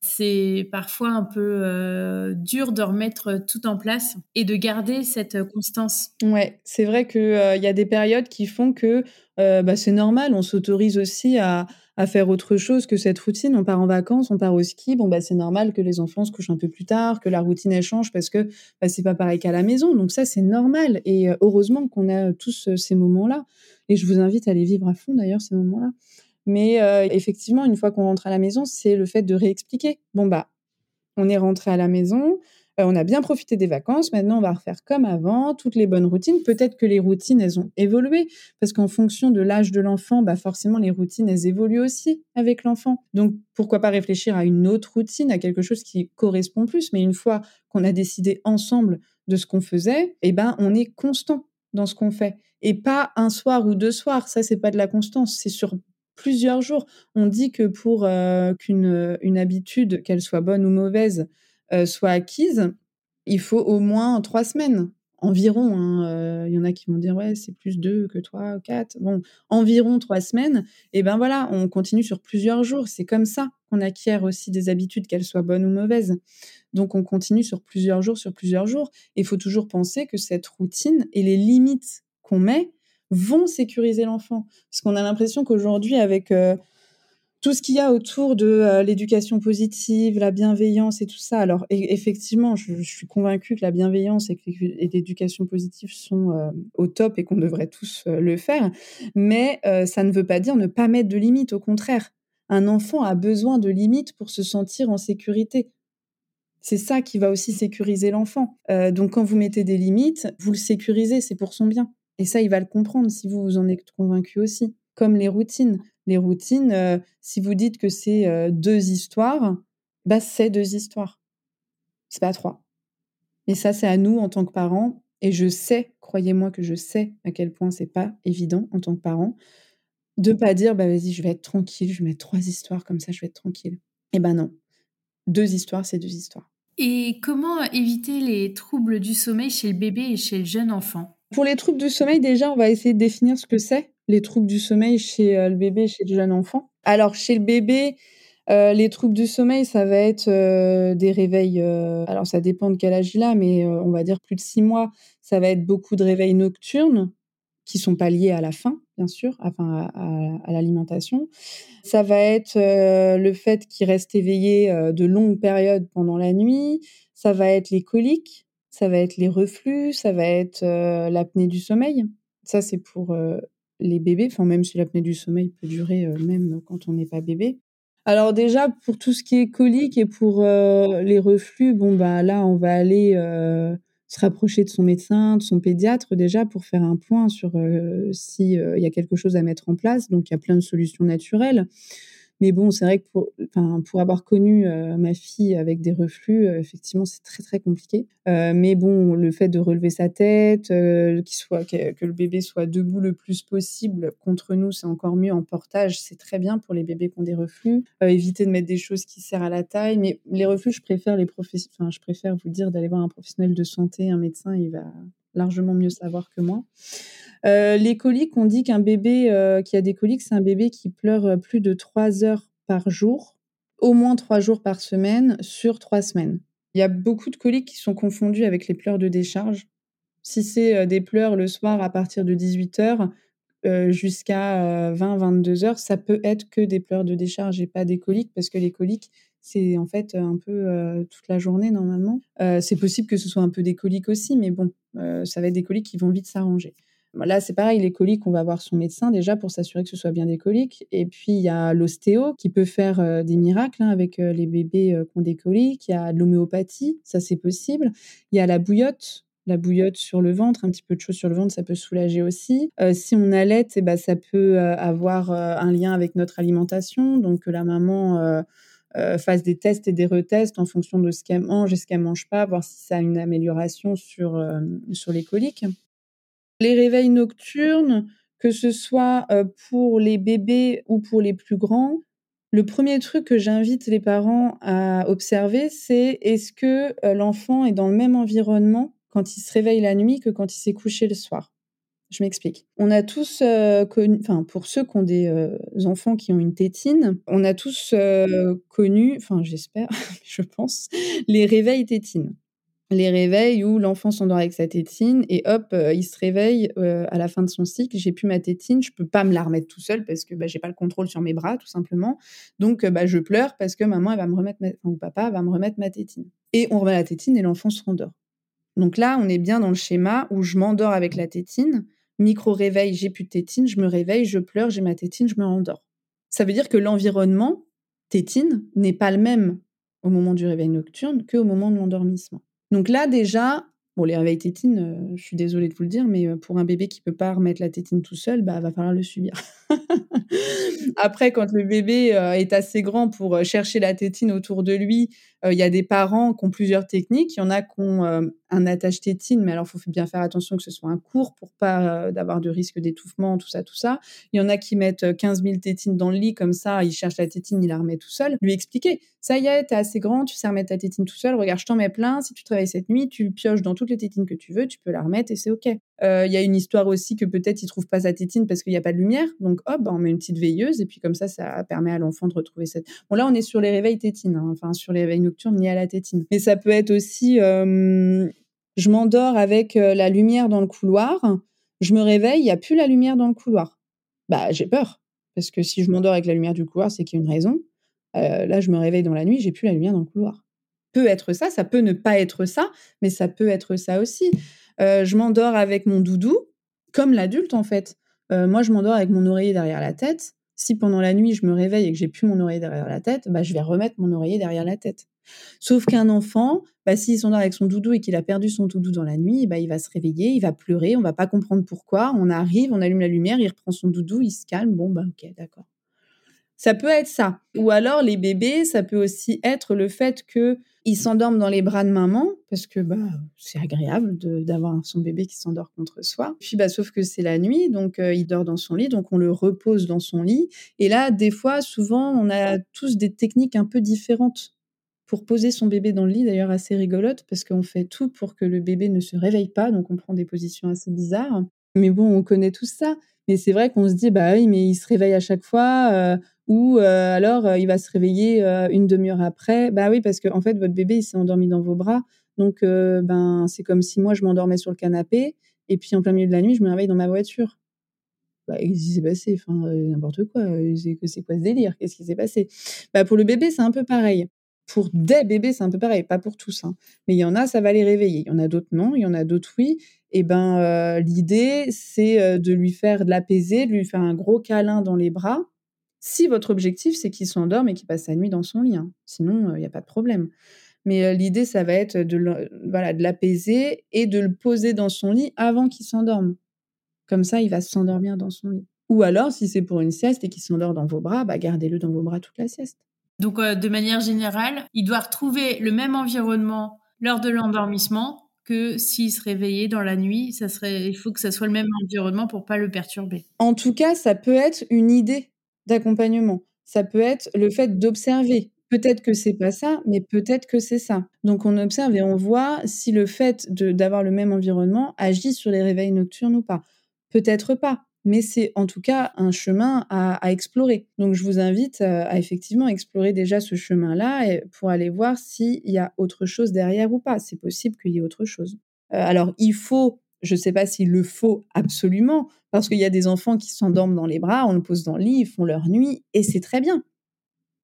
c'est parfois un peu euh, dur de remettre tout en place et de garder cette constance. Ouais, c'est vrai qu'il euh, y a des périodes qui font que euh, bah, c'est normal, on s'autorise aussi à, faire autre chose que cette routine. On part en vacances, on part au ski, bon bah c'est normal que les enfants se couchent un peu plus tard, que la routine change parce que bah, c'est pas pareil qu'à la maison. Donc ça c'est normal et heureusement qu'on a tous ces moments-là. Et je vous invite à les vivre à fond d'ailleurs ces moments-là. Mais euh, effectivement, une fois qu'on rentre à la maison, c'est le fait de réexpliquer. Bon, bah, on est rentré à la maison, euh, on a bien profité des vacances, maintenant on va refaire comme avant, toutes les bonnes routines. Peut-être que les routines, elles ont évolué, parce qu'en fonction de l'âge de l'enfant, bah forcément, les routines, elles évoluent aussi avec l'enfant. Donc, pourquoi pas réfléchir à une autre routine, à quelque chose qui correspond plus. Mais une fois qu'on a décidé ensemble de ce qu'on faisait, eh ben, on est constant dans ce qu'on fait. Et pas un soir ou deux soirs, ça, c'est pas de la constance, c'est sur plusieurs jours. On dit que pour euh, qu'une euh, une habitude, qu'elle soit bonne ou mauvaise, euh, soit acquise, il faut au moins trois semaines environ. Hein, il y en a qui vont dire ouais c'est plus deux que trois, quatre. Bon, environ trois semaines. Et ben voilà, on continue sur plusieurs jours. C'est comme ça qu'on acquiert aussi des habitudes, qu'elles soient bonnes ou mauvaises. Donc on continue sur plusieurs jours, sur plusieurs jours. Il faut toujours penser que cette routine et les limites qu'on met vont sécuriser l'enfant. Parce qu'on a l'impression qu'aujourd'hui, avec euh, tout ce qu'il y a autour de euh, l'éducation positive, la bienveillance et tout ça. Alors e-, effectivement, je, suis convaincue que la bienveillance et, l'éducation positive sont euh, au top et qu'on devrait tous le faire. Mais ça ne veut pas dire ne pas mettre de limites. Au contraire, un enfant a besoin de limites pour se sentir en sécurité. C'est ça qui va aussi sécuriser l'enfant. donc quand vous mettez des limites, vous le sécurisez, c'est pour son bien. Et ça, il va le comprendre si vous vous en êtes convaincu aussi. Comme les routines les routines, euh, si vous dites que c'est euh, deux histoires, bah c'est deux histoires. C'est pas trois. Et ça, c'est à nous en tant que parents. Et je sais, croyez-moi que je sais à quel point c'est pas évident en tant que parent de pas dire bah vas-y, je vais être tranquille, je vais mettre trois histoires comme ça, je vais être tranquille. Eh ben non. Deux histoires, c'est deux histoires. Et comment éviter les troubles du sommeil chez le bébé et chez le jeune enfant? Pour les troubles du sommeil, déjà, on va essayer de définir ce que c'est les troubles du sommeil chez euh, le bébé chez le jeune enfant. Alors, chez le bébé, euh, les troubles du sommeil, ça va être euh, des réveils. alors, ça dépend de quel âge il a, mais on va dire plus de six mois. Ça va être beaucoup de réveils nocturnes qui sont pas liés à la faim, bien sûr, enfin à, l'alimentation. Ça va être le fait qu'il reste éveillé de longues périodes pendant la nuit. Ça va être les coliques. Ça va être les reflux. Ça va être l'apnée du sommeil. Ça, c'est pour les bébés, enfin même si l'apnée du sommeil peut durer même quand on n'est pas bébé. Alors déjà pour tout ce qui est colique et pour les reflux, bon bah là on va aller se rapprocher de son médecin, de son pédiatre déjà pour faire un point sur s'il y a quelque chose à mettre en place. Donc il y a plein de solutions naturelles. Mais bon, c'est vrai que pour, enfin, pour avoir connu euh, ma fille avec des reflux, euh, effectivement, c'est très très compliqué. Euh, mais bon, le fait de relever sa tête, qu'il soit, que, le bébé soit debout le plus possible contre nous, c'est encore mieux. En portage, c'est très bien pour les bébés qui ont des reflux. éviter de mettre des choses qui serrent à la taille. Mais les reflux, je préfère les enfin, je préfère vous dire d'aller voir un professionnel de santé, un médecin, il va largement mieux savoir que moi. Euh, les coliques, on dit qu'un bébé euh, qui a des coliques, c'est un bébé qui pleure euh, plus de trois heures par jour, au moins trois jours par semaine, sur trois semaines. Il y a beaucoup de coliques qui sont confondues avec les pleurs de décharge. Si c'est des pleurs le soir à partir de 18 heures jusqu'à 20-22 heures, ça peut être que des pleurs de décharge et pas des coliques, parce que les coliques, c'est en fait un peu toute la journée normalement. c'est possible que ce soit un peu des coliques aussi, mais bon, ça va être des coliques qui vont vite s'arranger. Là, c'est pareil, les coliques, on va voir son médecin déjà pour s'assurer que ce soit bien des coliques. Et puis, il y a l'ostéo qui peut faire euh, des miracles hein, avec euh, les bébés euh, qui ont des coliques. Il y a l'homéopathie, ça c'est possible. Il y a la bouillotte, la bouillotte sur le ventre, un petit peu de choses sur le ventre, ça peut soulager aussi. si on allait, eh ben, ça peut avoir un lien avec notre alimentation. Donc, la maman fasse des tests et des retests en fonction de ce qu'elle mange et ce qu'elle mange pas, voir si ça a une amélioration sur, sur les coliques. Les réveils nocturnes, que ce soit pour les bébés ou pour les plus grands, le premier truc que j'invite les parents à observer, c'est est-ce que l'enfant est dans le même environnement quand il se réveille la nuit que quand il s'est couché le soir? Je m'explique. On a tous connu, enfin pour ceux qui ont des enfants qui ont une tétine, on a tous connu, enfin j'espère, je pense, les réveils tétines les réveils où l'enfant s'endort avec sa tétine et hop, euh, il se réveille euh, à la fin de son cycle. J'ai plus ma tétine, je peux pas me la remettre tout seul parce que bah, j'ai pas le contrôle sur mes bras, tout simplement. Donc, euh, bah, je pleure parce que maman, elle va me remettre, ou papa va me remettre ma tétine. Et on remet la tétine et l'enfant se rendort. Donc là, on est bien dans le schéma où je m'endors avec la tétine, micro réveil, j'ai plus de tétine, je me réveille, je pleure, j'ai ma tétine, je me rendors. Ça veut dire que l'environnement tétine n'est pas le même au moment du réveil nocturne qu'au moment de l'endormissement. Donc là, déjà, bon, les réveils tétines, euh, je suis désolée de vous le dire, mais euh, pour un bébé qui peut pas remettre la tétine tout seul, bah, va falloir le subir. Après, quand le bébé euh, est assez grand pour chercher la tétine autour de lui, il y a des parents qui ont plusieurs techniques. Il y en a qui ont un attache tétine, mais alors il faut bien faire attention que ce soit un court pour pas d'avoir de risque d'étouffement, tout ça, tout ça. Il y en a qui mettent 15 000 tétines dans le lit, comme ça, il cherche la tétine, il la remet tout seul. Lui expliquer, ça y est, t'es assez grand, tu sais remettre ta tétine tout seul, regarde, je t'en mets plein, si tu travailles cette nuit, tu pioches dans toutes les tétines que tu veux, tu peux la remettre et c'est OK. Il y a une histoire aussi que peut-être il trouve pas sa tétine parce qu'il n'y a pas de lumière, donc hop, on met une petite veilleuse et puis comme ça, ça permet à l'enfant de retrouver cette. Bon là, on est sur les réveils tétines, hein, enfin sur les réveils nocturnes ni à la tétine, mais ça peut être aussi, je m'endors avec la lumière dans le couloir, je me réveille, il y a plus la lumière dans le couloir. Bah j'ai peur. Parce que si je m'endors avec la lumière du couloir, c'est qu'il y a une raison. là, je me réveille dans la nuit, j'ai plus la lumière dans le couloir. Peut être ça, ça peut ne pas être ça, mais ça peut être ça aussi. Je m'endors avec mon doudou, comme l'adulte en fait. moi, je m'endors avec mon oreiller derrière la tête. Si pendant la nuit, je me réveille et que j'ai plus mon oreiller derrière la tête, bah, je vais remettre mon oreiller derrière la tête. Sauf qu'un enfant, bah, s'il s'endort avec son doudou et qu'il a perdu son doudou dans la nuit, bah, il va se réveiller, il va pleurer, on va pas comprendre pourquoi. On arrive, on allume la lumière, il reprend son doudou, il se calme. Bon, bah, ok, d'accord. Ça peut être ça. Ou alors, les bébés, ça peut aussi être le fait que ils s'endorment dans les bras de maman parce que bah c'est agréable d'avoir son bébé qui s'endort contre soi. Puis bah sauf que c'est la nuit donc euh, il dort dans son lit donc on le repose dans son lit et là des fois souvent on a tous des techniques un peu différentes pour poser son bébé dans le lit, d'ailleurs assez rigolote, parce qu'on fait tout pour que le bébé ne se réveille pas, donc on prend des positions assez bizarres. Mais bon, on connaît tout ça. Mais c'est vrai qu'on se dit, bah oui, mais il se réveille à chaque fois, euh, ou euh, alors euh, il va se réveiller une demi-heure après. Bah oui, parce qu'en en fait, votre bébé, il s'est endormi dans vos bras. Donc, ben, c'est comme si moi, je m'endormais sur le canapé, et puis en plein milieu de la nuit, je me réveille dans ma voiture. Bah, qu'est-ce qui s'est passé? Enfin, n'importe quoi. C'est quoi ce délire? Qu'est-ce qui s'est passé? Bah, Pour le bébé, c'est un peu pareil. Pour des bébés, c'est un peu pareil, pas pour tous. Hein. Mais il y en a, ça va les réveiller. Il y en a d'autres, non. Il y en a d'autres, oui. Et ben, euh, l'idée, c'est euh, de lui faire de l'apaiser, de lui faire un gros câlin dans les bras. Si votre objectif, c'est qu'il s'endorme et qu'il passe sa nuit dans son lit. Hein. Sinon, il n'y a pas de problème. Mais l'idée, ça va être de, voilà, de l'apaiser et de le poser dans son lit avant qu'il s'endorme. Comme ça, il va s'endormir dans son lit. Ou alors, si c'est pour une sieste et qu'il s'endort dans vos bras, bah, gardez-le dans vos bras toute la sieste. Donc, euh, de manière générale, il doit retrouver le même environnement lors de l'endormissement que s'il se réveillait dans la nuit. Ça serait, il faut que ça soit le même environnement pour pas le perturber. En tout cas, ça peut être une idée d'accompagnement. Ça peut être le fait d'observer. Peut-être que c'est pas ça, mais peut-être que c'est ça. Donc on observe et on voit si le fait d'avoir le même environnement agit sur les réveils nocturnes ou pas. Peut-être pas mais c'est en tout cas un chemin à, explorer. Donc je vous invite euh, à, effectivement explorer déjà ce chemin-là pour aller voir s'il y a autre chose derrière ou pas. C'est possible qu'il y ait autre chose. Euh, alors il faut, je ne sais pas s'il le faut absolument, parce qu'il y a des enfants qui s'endorment dans les bras, on le pose dans le lit, ils font leur nuit, et c'est très bien.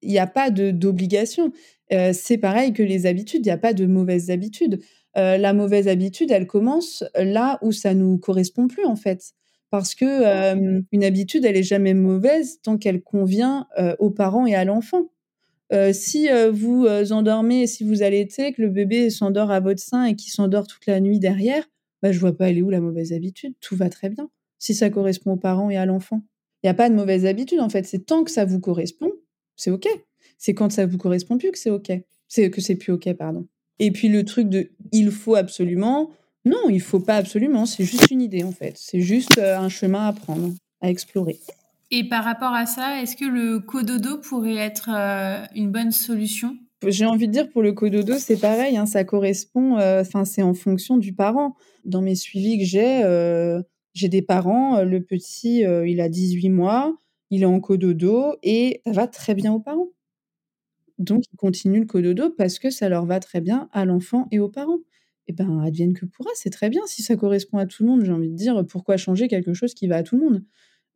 Il n'y a pas d'obligation. Euh, c'est pareil que les habitudes, il n'y a pas de mauvaises habitudes. la mauvaise habitude, elle commence là où ça nous correspond plus en fait parce que une habitude, elle est jamais mauvaise tant qu'elle convient aux parents et à l'enfant. si vous endormez, si vous allaitez, que le bébé s'endort à votre sein et qu'il s'endort toute la nuit derrière, bah, je vois pas elle est où la mauvaise habitude. Tout va très bien si ça correspond aux parents et à l'enfant. Il n'y a pas de mauvaise habitude en fait. C'est tant que ça vous correspond, c'est ok. C'est quand ça vous correspond plus que c'est ok. C'est que c'est plus ok, pardon. Et puis le truc de il faut absolument, non, il faut pas absolument, c'est juste une idée en fait. C'est juste euh, un chemin à prendre, à explorer. Et par rapport à ça, est-ce que le cododo pourrait être euh, une bonne solution? J'ai envie de dire pour le cododo, c'est pareil, hein, ça correspond, euh, enfin c'est en fonction du parent. Dans mes suivis que j'ai, j'ai des parents, le petit, il a 18 mois, il est en cododo et ça va très bien aux parents. Donc, ils continuent le cododo parce que ça leur va très bien à l'enfant et aux parents eh ben, advienne que pourra, c'est très bien. Si ça correspond à tout le monde, j'ai envie de dire, pourquoi changer quelque chose qui va à tout le monde?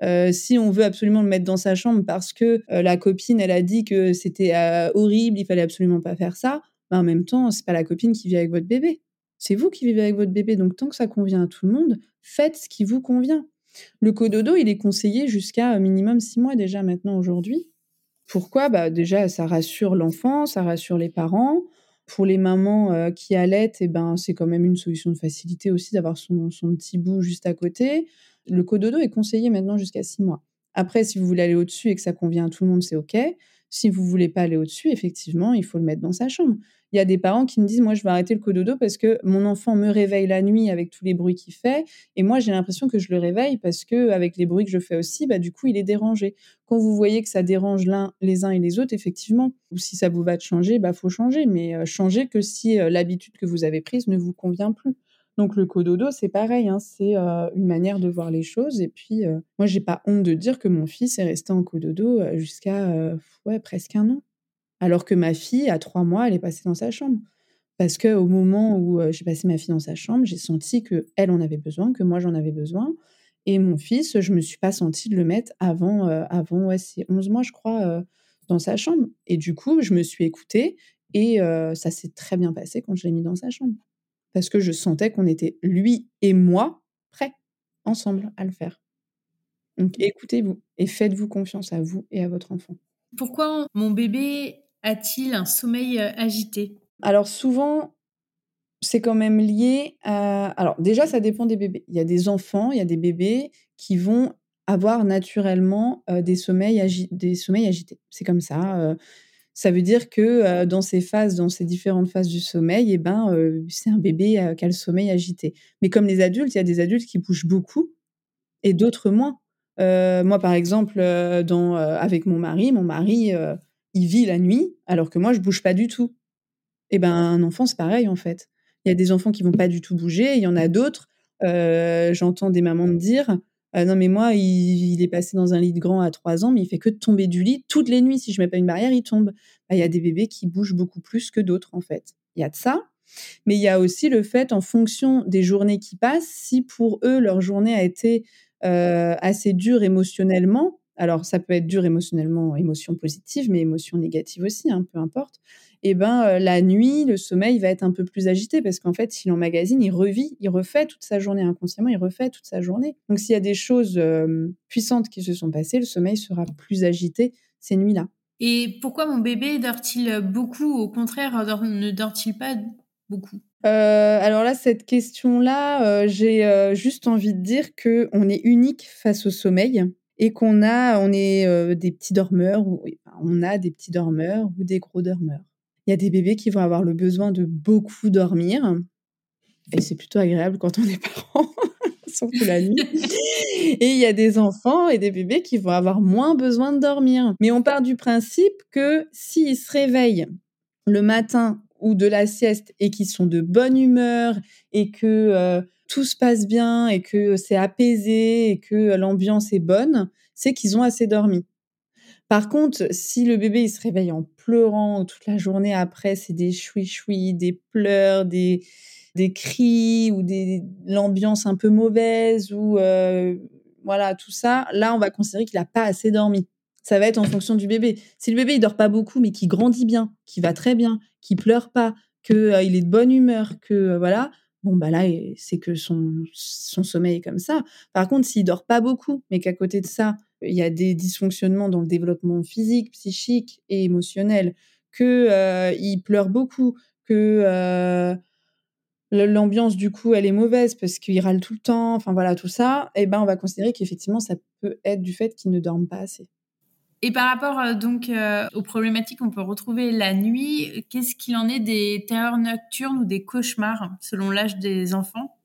Euh, si on veut absolument le mettre dans sa chambre parce que euh, la copine, elle a dit que c'était euh, horrible, il fallait absolument pas faire ça, ben, en même temps, c'est pas la copine qui vit avec votre bébé. C'est vous qui vivez avec votre bébé. Donc, tant que ça convient à tout le monde, faites ce qui vous convient. Le cododo, il est conseillé jusqu'à minimum six mois déjà maintenant aujourd'hui. Pourquoi? Bah, Déjà, ça rassure l'enfant, ça rassure les parents. Pour les mamans qui allaitent, et eh ben, c'est quand même une solution de facilité aussi d'avoir son, son petit bout juste à côté. Le cododo est conseillé maintenant jusqu'à six mois. Après, si vous voulez aller au-dessus et que ça convient à tout le monde, c'est OK. Si vous voulez pas aller au-dessus, effectivement, il faut le mettre dans sa chambre. Il y a des parents qui me disent, moi, je vais arrêter le cododo parce que mon enfant me réveille la nuit avec tous les bruits qu'il fait. Et moi, j'ai l'impression que je le réveille parce que, avec les bruits que je fais aussi, bah, du coup, il est dérangé. Quand vous voyez que ça dérange l'un, les uns et les autres, effectivement, ou si ça vous va de changer, bah, faut changer. Mais euh, changer que si euh, l'habitude que vous avez prise ne vous convient plus. Donc le cododo, c'est pareil, hein, c'est euh, une manière de voir les choses. Et puis, moi, moi, j'ai pas honte de dire que mon fils est resté en cododo jusqu'à ouais, presque un an alors que ma fille, à trois mois, elle est passée dans sa chambre. Parce que au moment où j'ai passé ma fille dans sa chambre, j'ai senti que elle en avait besoin, que moi j'en avais besoin, Et mon fils, je me suis pas sentie de le mettre avant, euh, avant ouais, c'est 11 mois, je crois, euh, dans sa chambre. Et du coup, je me suis écoutée et euh, ça s'est très bien passé quand je l'ai mis dans sa chambre. Parce que je sentais qu'on était, lui et moi, prêts, ensemble, à le faire. Donc écoutez-vous et faites-vous confiance à vous et à votre enfant. Pourquoi mon bébé a-t-il un sommeil agité? Alors souvent, c'est quand même lié à... Alors déjà, ça dépend des bébés. Il y a des enfants, il y a des bébés qui vont avoir naturellement des, sommeils des sommeils agités. C'est comme ça. Ça veut dire que dans ces phases, dans ces différentes phases du sommeil, eh ben, c'est un bébé qui a le sommeil agité. Mais comme les adultes, il y a des adultes qui bougent beaucoup et d'autres moins. moi, par exemple, dans, avec mon mari, mon mari, il vit la nuit, alors que moi, je bouge pas du tout. Eh ben, un enfant, c'est pareil, en fait. Il y a des enfants qui vont pas du tout bouger. Il y en a d'autres. Euh, j'entends des mamans me dire «Ah non mais moi il, est passé dans un lit de grand à 3 ans mais il fait que tomber du lit toutes les nuits si je mets pas une barrière il tombe. Bah, il y a des bébés qui bougent beaucoup plus que d'autres en fait. Il y a de ça. Mais il y a aussi le fait en fonction des journées qui passent si pour eux leur journée a été euh, assez dure émotionnellement alors ça peut être dur émotionnellement, émotion positive, mais émotion négative aussi, hein, peu importe. Et eh ben euh, la nuit, le sommeil va être un peu plus agité parce qu'en fait, s'il emmagasine, il revit, il refait toute sa journée inconsciemment, il refait toute sa journée. Donc s'il y a des choses euh, puissantes qui se sont passées, le sommeil sera plus agité ces nuits-là. Et pourquoi mon bébé dort-il beaucoup? Au contraire, ne dort-il pas beaucoup? Euh, alors là, cette question-là, j'ai juste envie de dire que on est unique face au sommeil et qu'on a, on est des petits dormeurs ou on a des petits dormeurs ou des gros dormeurs. Il y a des bébés qui vont avoir le besoin de beaucoup dormir et c'est plutôt agréable quand on est parent, surtout la nuit. Et il y a des enfants et des bébés qui vont avoir moins besoin de dormir. Mais on part du principe que s'ils se réveillent le matin ou de la sieste et qu'ils sont de bonne humeur et que euh, tout se passe bien et que c'est apaisé et que l'ambiance est bonne, c'est qu'ils ont assez dormi. Par contre, si le bébé il se réveille en pleurant toute la journée après, c'est des chouis-chouis, des pleurs, des, des cris ou des l'ambiance un peu mauvaise ou euh, voilà tout ça, là on va considérer qu'il n'a pas assez dormi. Ça va être en fonction du bébé. Si le bébé il dort pas beaucoup mais qui grandit bien, qui va très bien, qui pleure pas, que euh, il est de bonne humeur, que euh, voilà, bon bah là c'est que son, son sommeil est comme ça. Par contre, s'il dort pas beaucoup, mais qu'à côté de ça, il y a des dysfonctionnements dans le développement physique, psychique et émotionnel, que euh, pleure beaucoup, que euh, l'ambiance du coup elle est mauvaise parce qu'il râle tout le temps, enfin voilà tout ça, et eh ben on va considérer qu'effectivement ça peut être du fait qu'il ne dorme pas assez. Et par rapport euh, donc euh, aux problématiques qu'on peut retrouver la nuit, qu'est-ce qu'il en est des terreurs nocturnes ou des cauchemars selon l'âge des enfants?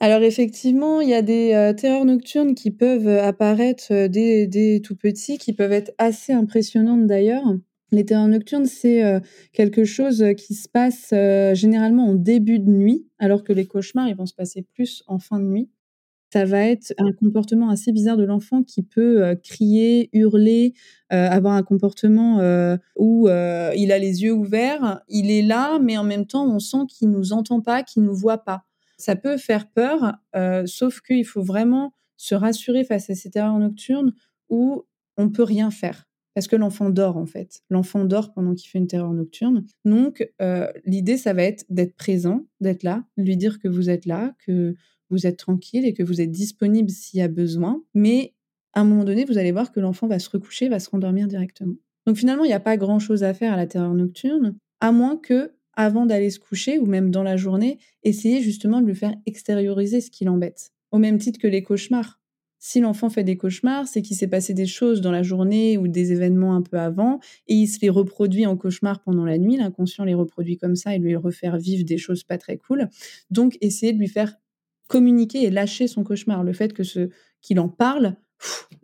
Alors effectivement, il y a des euh, terreurs nocturnes qui peuvent apparaître dès, tout petits, qui peuvent être assez impressionnantes d'ailleurs. Les terreurs nocturnes, c'est quelque chose qui se passe généralement en début de nuit, alors que les cauchemars, ils vont se passer plus en fin de nuit ça va être un comportement assez bizarre de l'enfant qui peut euh, crier, hurler, euh, avoir un comportement euh, où il a les yeux ouverts, il est là, mais en même temps, on sent qu'il nous entend pas, qu'il nous voit pas. Ça peut faire peur, sauf qu'il faut vraiment se rassurer face à ces terreurs nocturnes où on peut rien faire. Parce que l'enfant dort en fait. L'enfant dort pendant qu'il fait une terreur nocturne. Donc l'idée, ça va être d'être présent, d'être là, lui dire que vous êtes là, que vous êtes tranquille et que vous êtes disponible s'il y a besoin. Mais à un moment donné, vous allez voir que l'enfant va se recoucher, va se rendormir directement. Donc finalement, il n'y a pas grand-chose à faire à la terreur nocturne, à moins que, avant d'aller se coucher ou même dans la journée, essayer justement de lui faire extérioriser ce qui l'embête. Au même titre que les cauchemars. Si l'enfant fait des cauchemars, c'est qu'il s'est passé des choses dans la journée ou des événements un peu avant, et il se les reproduit en cauchemar pendant la nuit. L'inconscient les reproduit comme ça et lui refaire vivre des choses pas très cool. Donc, essayer de lui faire communiquer et lâcher son cauchemar. Le fait que ce qu'il en parle,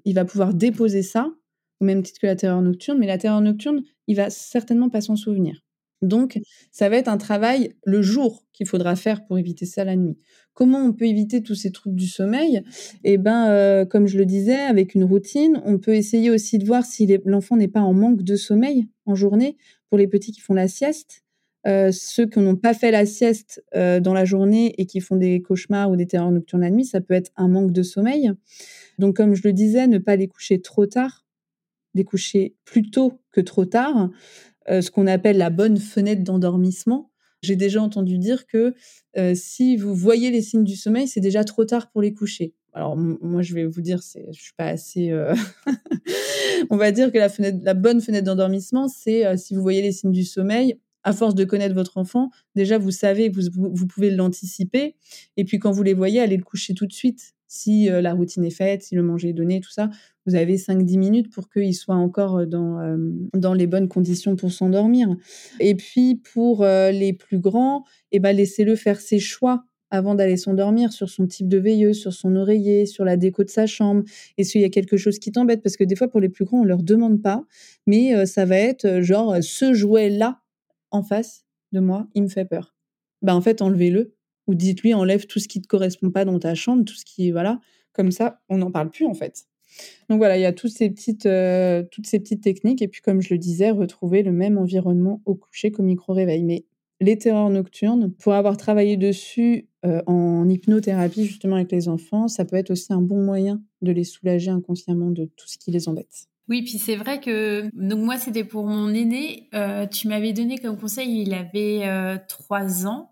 il va pouvoir déposer ça au même titre que la terreur nocturne, mais la terreur nocturne, il va certainement pas s'en souvenir. Donc, ça va être un travail le jour qu'il faudra faire pour éviter ça la nuit. Comment on peut éviter tous ces troubles du sommeil? Eh ben, euh, comme je le disais, avec une routine, on peut essayer aussi de voir si l'enfant n'est pas en manque de sommeil en journée. Pour les petits qui font la sieste, ceux qui n'ont pas fait la sieste dans la journée et qui font des cauchemars ou des terreurs nocturnes la nuit, ça peut être un manque de sommeil. Donc, comme je le disais, ne pas les coucher trop tard, les coucher plus tôt que trop tard, ce qu'on appelle la bonne fenêtre d'endormissement. J'ai déjà entendu dire que si vous voyez les signes du sommeil, c'est déjà trop tard pour les coucher. Alors moi, je vais vous dire, c'est, je suis pas assez. On va dire que la fenêtre, la bonne fenêtre d'endormissement, c'est si vous voyez les signes du sommeil. À force de connaître votre enfant, déjà vous savez vous, vous pouvez l'anticiper. Et puis quand vous les voyez, allez le coucher tout de suite si la routine est faite, si le manger est donné, tout ça, vous avez 5-10 minutes pour qu'il soit encore dans, dans les bonnes conditions pour s'endormir. Et puis pour les plus grands, eh ben, laissez-le faire ses choix avant d'aller s'endormir sur son type de veilleuse, sur son oreiller, sur la déco de sa chambre. Est-ce qu'il y a quelque chose qui t'embête Parce que des fois, pour les plus grands, on leur demande pas, mais ça va être genre ce jouet-là en face de moi, il me fait peur. Ben, en fait, enlevez-le ou dites-lui enlève tout ce qui te correspond pas dans ta chambre, tout ce qui voilà, comme ça on n'en parle plus en fait. Donc voilà, il y a toutes ces petites euh, toutes ces petites techniques et puis comme je le disais, retrouver le même environnement au coucher qu'au micro réveil. Mais les terreurs nocturnes, pour avoir travaillé dessus euh, en hypnothérapie justement avec les enfants, ça peut être aussi un bon moyen de les soulager inconsciemment de tout ce qui les embête. Oui, puis c'est vrai que donc moi c'était pour mon aîné. Euh, tu m'avais donné comme conseil, il avait trois ans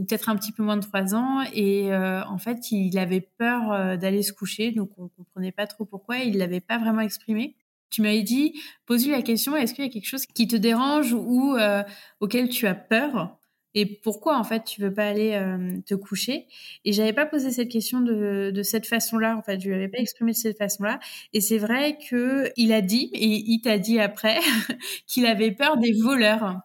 ou peut-être un petit peu moins de trois ans. Et euh, en fait, il avait peur euh, d'aller se coucher, donc on comprenait pas trop pourquoi. Il l'avait pas vraiment exprimé. Tu m'avais dit, pose-lui la question, est-ce qu'il y a quelque chose qui te dérange ou euh, auquel tu as peur et pourquoi en fait tu veux pas aller te coucher? Et j'avais pas posé cette question de, de cette façon-là. En fait, je lui avais pas exprimé de cette façon-là. Et c'est vrai que il a dit et il t'a dit après qu'il avait peur des voleurs.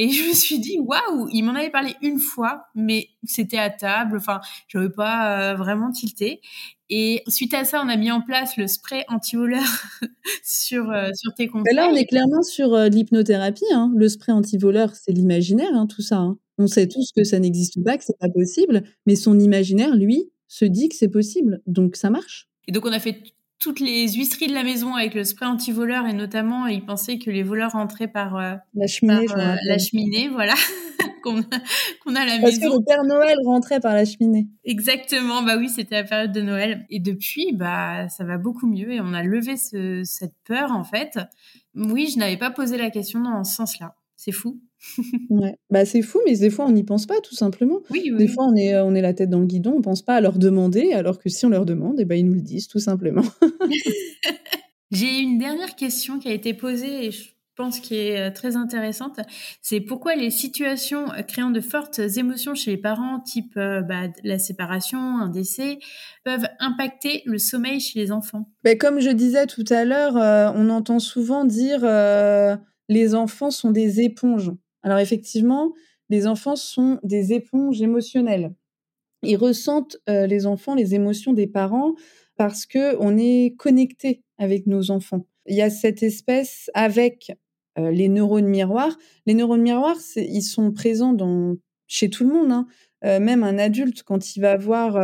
Et je me suis dit, waouh, il m'en avait parlé une fois, mais c'était à table. Enfin, je n'avais pas euh, vraiment tilté. Et suite à ça, on a mis en place le spray anti-voleur sur, euh, sur tes conseils. là, on est clairement sur euh, l'hypnothérapie. Hein. Le spray anti-voleur, c'est l'imaginaire, hein, tout ça. Hein. On sait tous que ça n'existe pas, que c'est pas possible, mais son imaginaire, lui, se dit que c'est possible. Donc ça marche. Et donc on a fait toutes les huisseries de la maison avec le spray anti-voleur et notamment ils pensaient que les voleurs rentraient par euh, la cheminée, euh, la cheminée voilà qu'on a, à la Parce maison. que le Père Noël rentrait par la cheminée. Exactement, bah oui, c'était la période de Noël et depuis bah ça va beaucoup mieux et on a levé cette peur en fait. Oui, je n'avais pas posé la question dans ce sens-là. C'est fou. Ouais. Bah, c'est fou, mais des fois, on n'y pense pas, tout simplement. Oui, Des fois, on est, on est la tête dans le guidon, on pense pas à leur demander, alors que si on leur demande, eh ben, ils nous le disent, tout simplement. J'ai une dernière question qui a été posée et je pense qui est euh, très intéressante. C'est pourquoi les situations euh, créant de fortes émotions chez les parents, type euh, bah, la séparation, un décès, peuvent impacter le sommeil chez les enfants? Ben, comme je disais tout à l'heure, on entend souvent dire les enfants sont des éponges. Alors effectivement, les enfants sont des éponges émotionnelles. Ils ressentent euh, les enfants les émotions des parents parce que on est connecté avec nos enfants. Il y a cette espèce avec euh, les neurones miroirs. Les neurones miroirs, ils sont présents dans chez tout le monde. Hein. Euh, même un adulte, quand il va voir,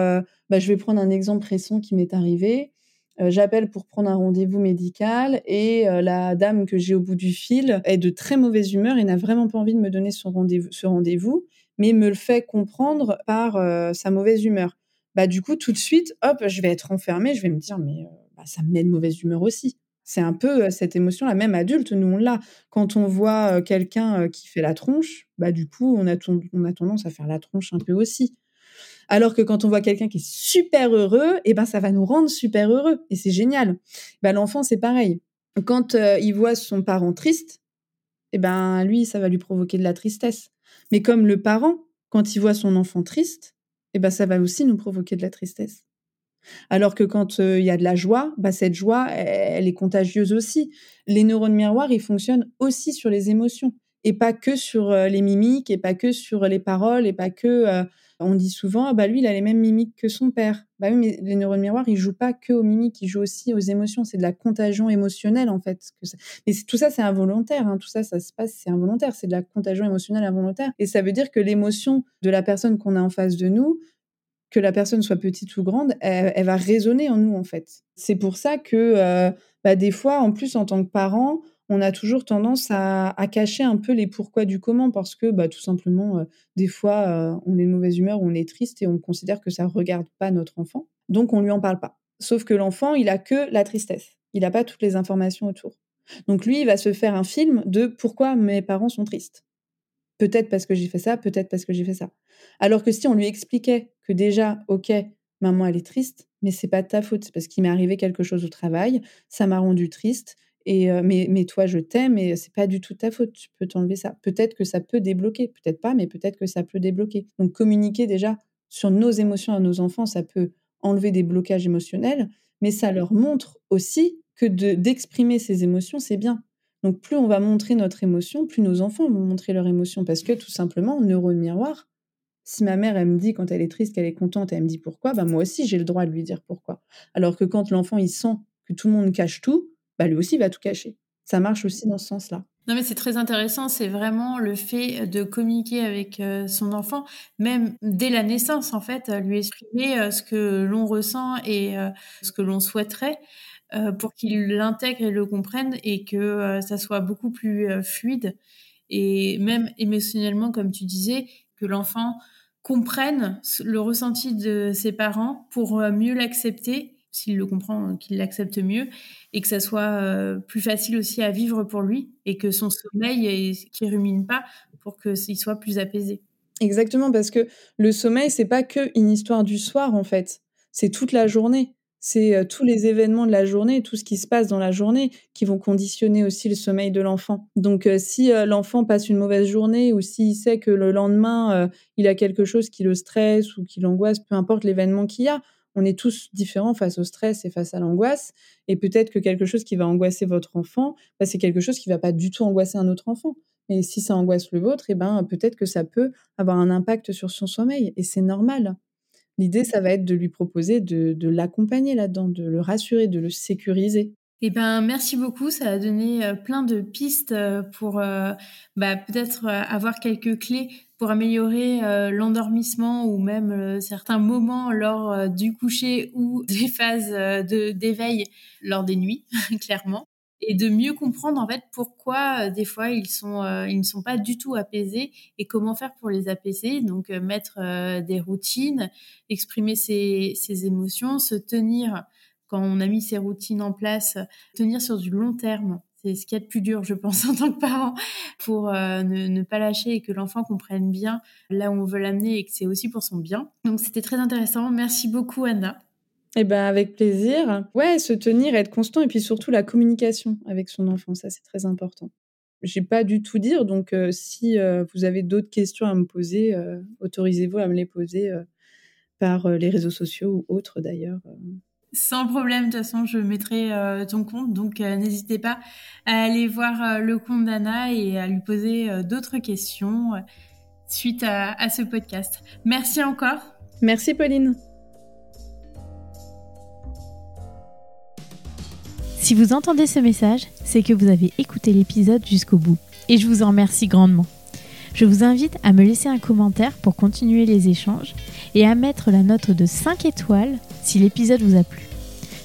bah, je vais prendre un exemple récent qui m'est arrivé. Euh, j'appelle pour prendre un rendez-vous médical et euh, la dame que j'ai au bout du fil est de très mauvaise humeur et n'a vraiment pas envie de me donner son rendez-vous, ce rendez-vous, mais me le fait comprendre par euh, sa mauvaise humeur. Bah du coup tout de suite, hop, je vais être enfermée, je vais me dire mais bah, ça me met de mauvaise humeur aussi. C'est un peu cette émotion, la même adulte, nous on l'a. Quand on voit quelqu'un qui fait la tronche, bah du coup on a, on a tendance à faire la tronche un peu aussi. Alors que quand on voit quelqu'un qui est super heureux, eh ben ça va nous rendre super heureux et c'est génial. Ben l'enfant c'est pareil. Quand euh, il voit son parent triste, eh ben lui ça va lui provoquer de la tristesse. Mais comme le parent, quand il voit son enfant triste, eh ben ça va aussi nous provoquer de la tristesse. Alors que quand euh, il y a de la joie, bah cette joie, elle est contagieuse aussi. Les neurones miroirs, ils fonctionnent aussi sur les émotions et pas que sur euh, les mimiques et pas que sur les paroles et pas que on dit souvent, ah bah lui, il a les mêmes mimiques que son père. Bah mais les neurones miroirs, ils jouent pas que aux mimiques, ils jouent aussi aux émotions. C'est de la contagion émotionnelle, en fait. Mais tout ça, c'est involontaire. Hein. Tout ça, ça se passe, c'est involontaire. C'est de la contagion émotionnelle involontaire. Et ça veut dire que l'émotion de la personne qu'on a en face de nous, que la personne soit petite ou grande, elle, va résonner en nous, en fait. C'est pour ça que, euh, bah, des fois, en plus, en tant que parent, on a toujours tendance à, cacher un peu les pourquoi du comment parce que bah, tout simplement, euh, des fois, euh, on est de mauvaise humeur on est triste et on considère que ça ne regarde pas notre enfant. Donc, on ne lui en parle pas. Sauf que l'enfant, il a que la tristesse. Il n'a pas toutes les informations autour. Donc, lui, il va se faire un film de pourquoi mes parents sont tristes. Peut-être parce que j'ai fait ça, peut-être parce que j'ai fait ça. Alors que si on lui expliquait que déjà, OK, maman, elle est triste, mais c'est pas ta faute, c'est parce qu'il m'est arrivé quelque chose au travail, ça m'a rendu triste, et mais, mais toi, je t'aime et c'est pas du tout ta faute. Tu peux t'enlever ça. Peut-être que ça peut débloquer, peut-être pas, mais peut-être que ça peut débloquer. Donc communiquer déjà sur nos émotions à nos enfants, ça peut enlever des blocages émotionnels, mais ça leur montre aussi que d'exprimer ces émotions, c'est bien. Donc plus on va montrer notre émotion, plus nos enfants vont montrer leur émotion, parce que tout simplement, neurone miroir, si ma mère, elle me dit quand elle est triste qu'elle est contente, et elle me dit pourquoi, bah moi aussi j'ai le droit de lui dire pourquoi. Alors que quand l'enfant il sent que tout le monde cache tout, bah, lui aussi va tout cacher. Ça marche aussi dans ce sens-là. Non mais c'est très intéressant, c'est vraiment le fait de communiquer avec euh, son enfant, même dès la naissance en fait, lui exprimer euh, ce que l'on ressent et euh, ce que l'on souhaiterait pour qu'il l'intègre et le comprenne et que ça soit beaucoup plus fluide et même émotionnellement comme tu disais, que l'enfant comprenne le ressenti de ses parents pour mieux l'accepter s'il le comprend, euh, qu'il l'accepte mieux et que ça soit euh, plus facile aussi à vivre pour lui et que son sommeil qui rumine pas pour qu'il soit plus apaisé. Exactement, parce que le sommeil, c'est pas que une histoire du soir en fait, c'est toute la journée. C'est euh, tous les événements de la journée, tout ce qui se passe dans la journée qui vont conditionner aussi le sommeil de l'enfant. Donc si l'enfant passe une mauvaise journée ou s'il sait que le lendemain, il a quelque chose qui le stresse ou qui l'angoisse, peu importe l'événement qu'il y a, on est tous différents face au stress et face à l'angoisse. Et peut-être que quelque chose qui va angoisser votre enfant, bah, c'est quelque chose qui va pas du tout angoisser un autre enfant. Et si ça angoisse le vôtre, et eh ben peut-être que ça peut avoir un impact sur son sommeil. Et c'est normal. L'idée, ça va être de lui proposer de l'accompagner là-dedans, de le rassurer, de le sécuriser. Eh ben, merci beaucoup. Ça a donné euh, plein de pistes euh, pour euh, bah, peut-être avoir quelques clés pour améliorer l'endormissement ou même certains moments lors du coucher ou des phases de d'éveil lors des nuits, clairement. Et de mieux comprendre en fait pourquoi des fois ils sont ils ne sont pas du tout apaisés et comment faire pour les apaiser. Donc mettre des routines, exprimer ses, ses émotions, se tenir quand on a mis ces routines en place, tenir sur du long terme. C'est ce qui est le plus dur, je pense, en tant que parent, pour euh, ne, pas lâcher et que l'enfant comprenne bien là où on veut l'amener et que c'est aussi pour son bien. Donc c'était très intéressant. Merci beaucoup, Anna. Eh ben avec plaisir. Ouais, se tenir, être constant et puis surtout la communication avec son enfant, ça c'est très important. J'ai pas du tout dire, donc euh, si euh, vous avez d'autres questions à me poser, autorisez-vous à me les poser par les réseaux sociaux ou autres d'ailleurs. Sans problème, de toute façon, je mettrai euh, ton compte, donc euh, n'hésitez pas à aller voir euh, le compte d'Anna et à lui poser d'autres questions suite à, à, ce podcast. Merci encore. Merci Pauline. Si vous entendez ce message, c'est que vous avez écouté l'épisode jusqu'au bout, et je vous en remercie grandement. Je vous invite à me laisser un commentaire pour continuer les échanges et à mettre la note de 5 étoiles si l'épisode vous a plu.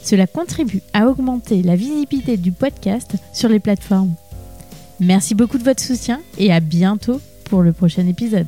Cela contribue à augmenter la visibilité du podcast sur les plateformes. Merci beaucoup de votre soutien et à bientôt pour le prochain épisode.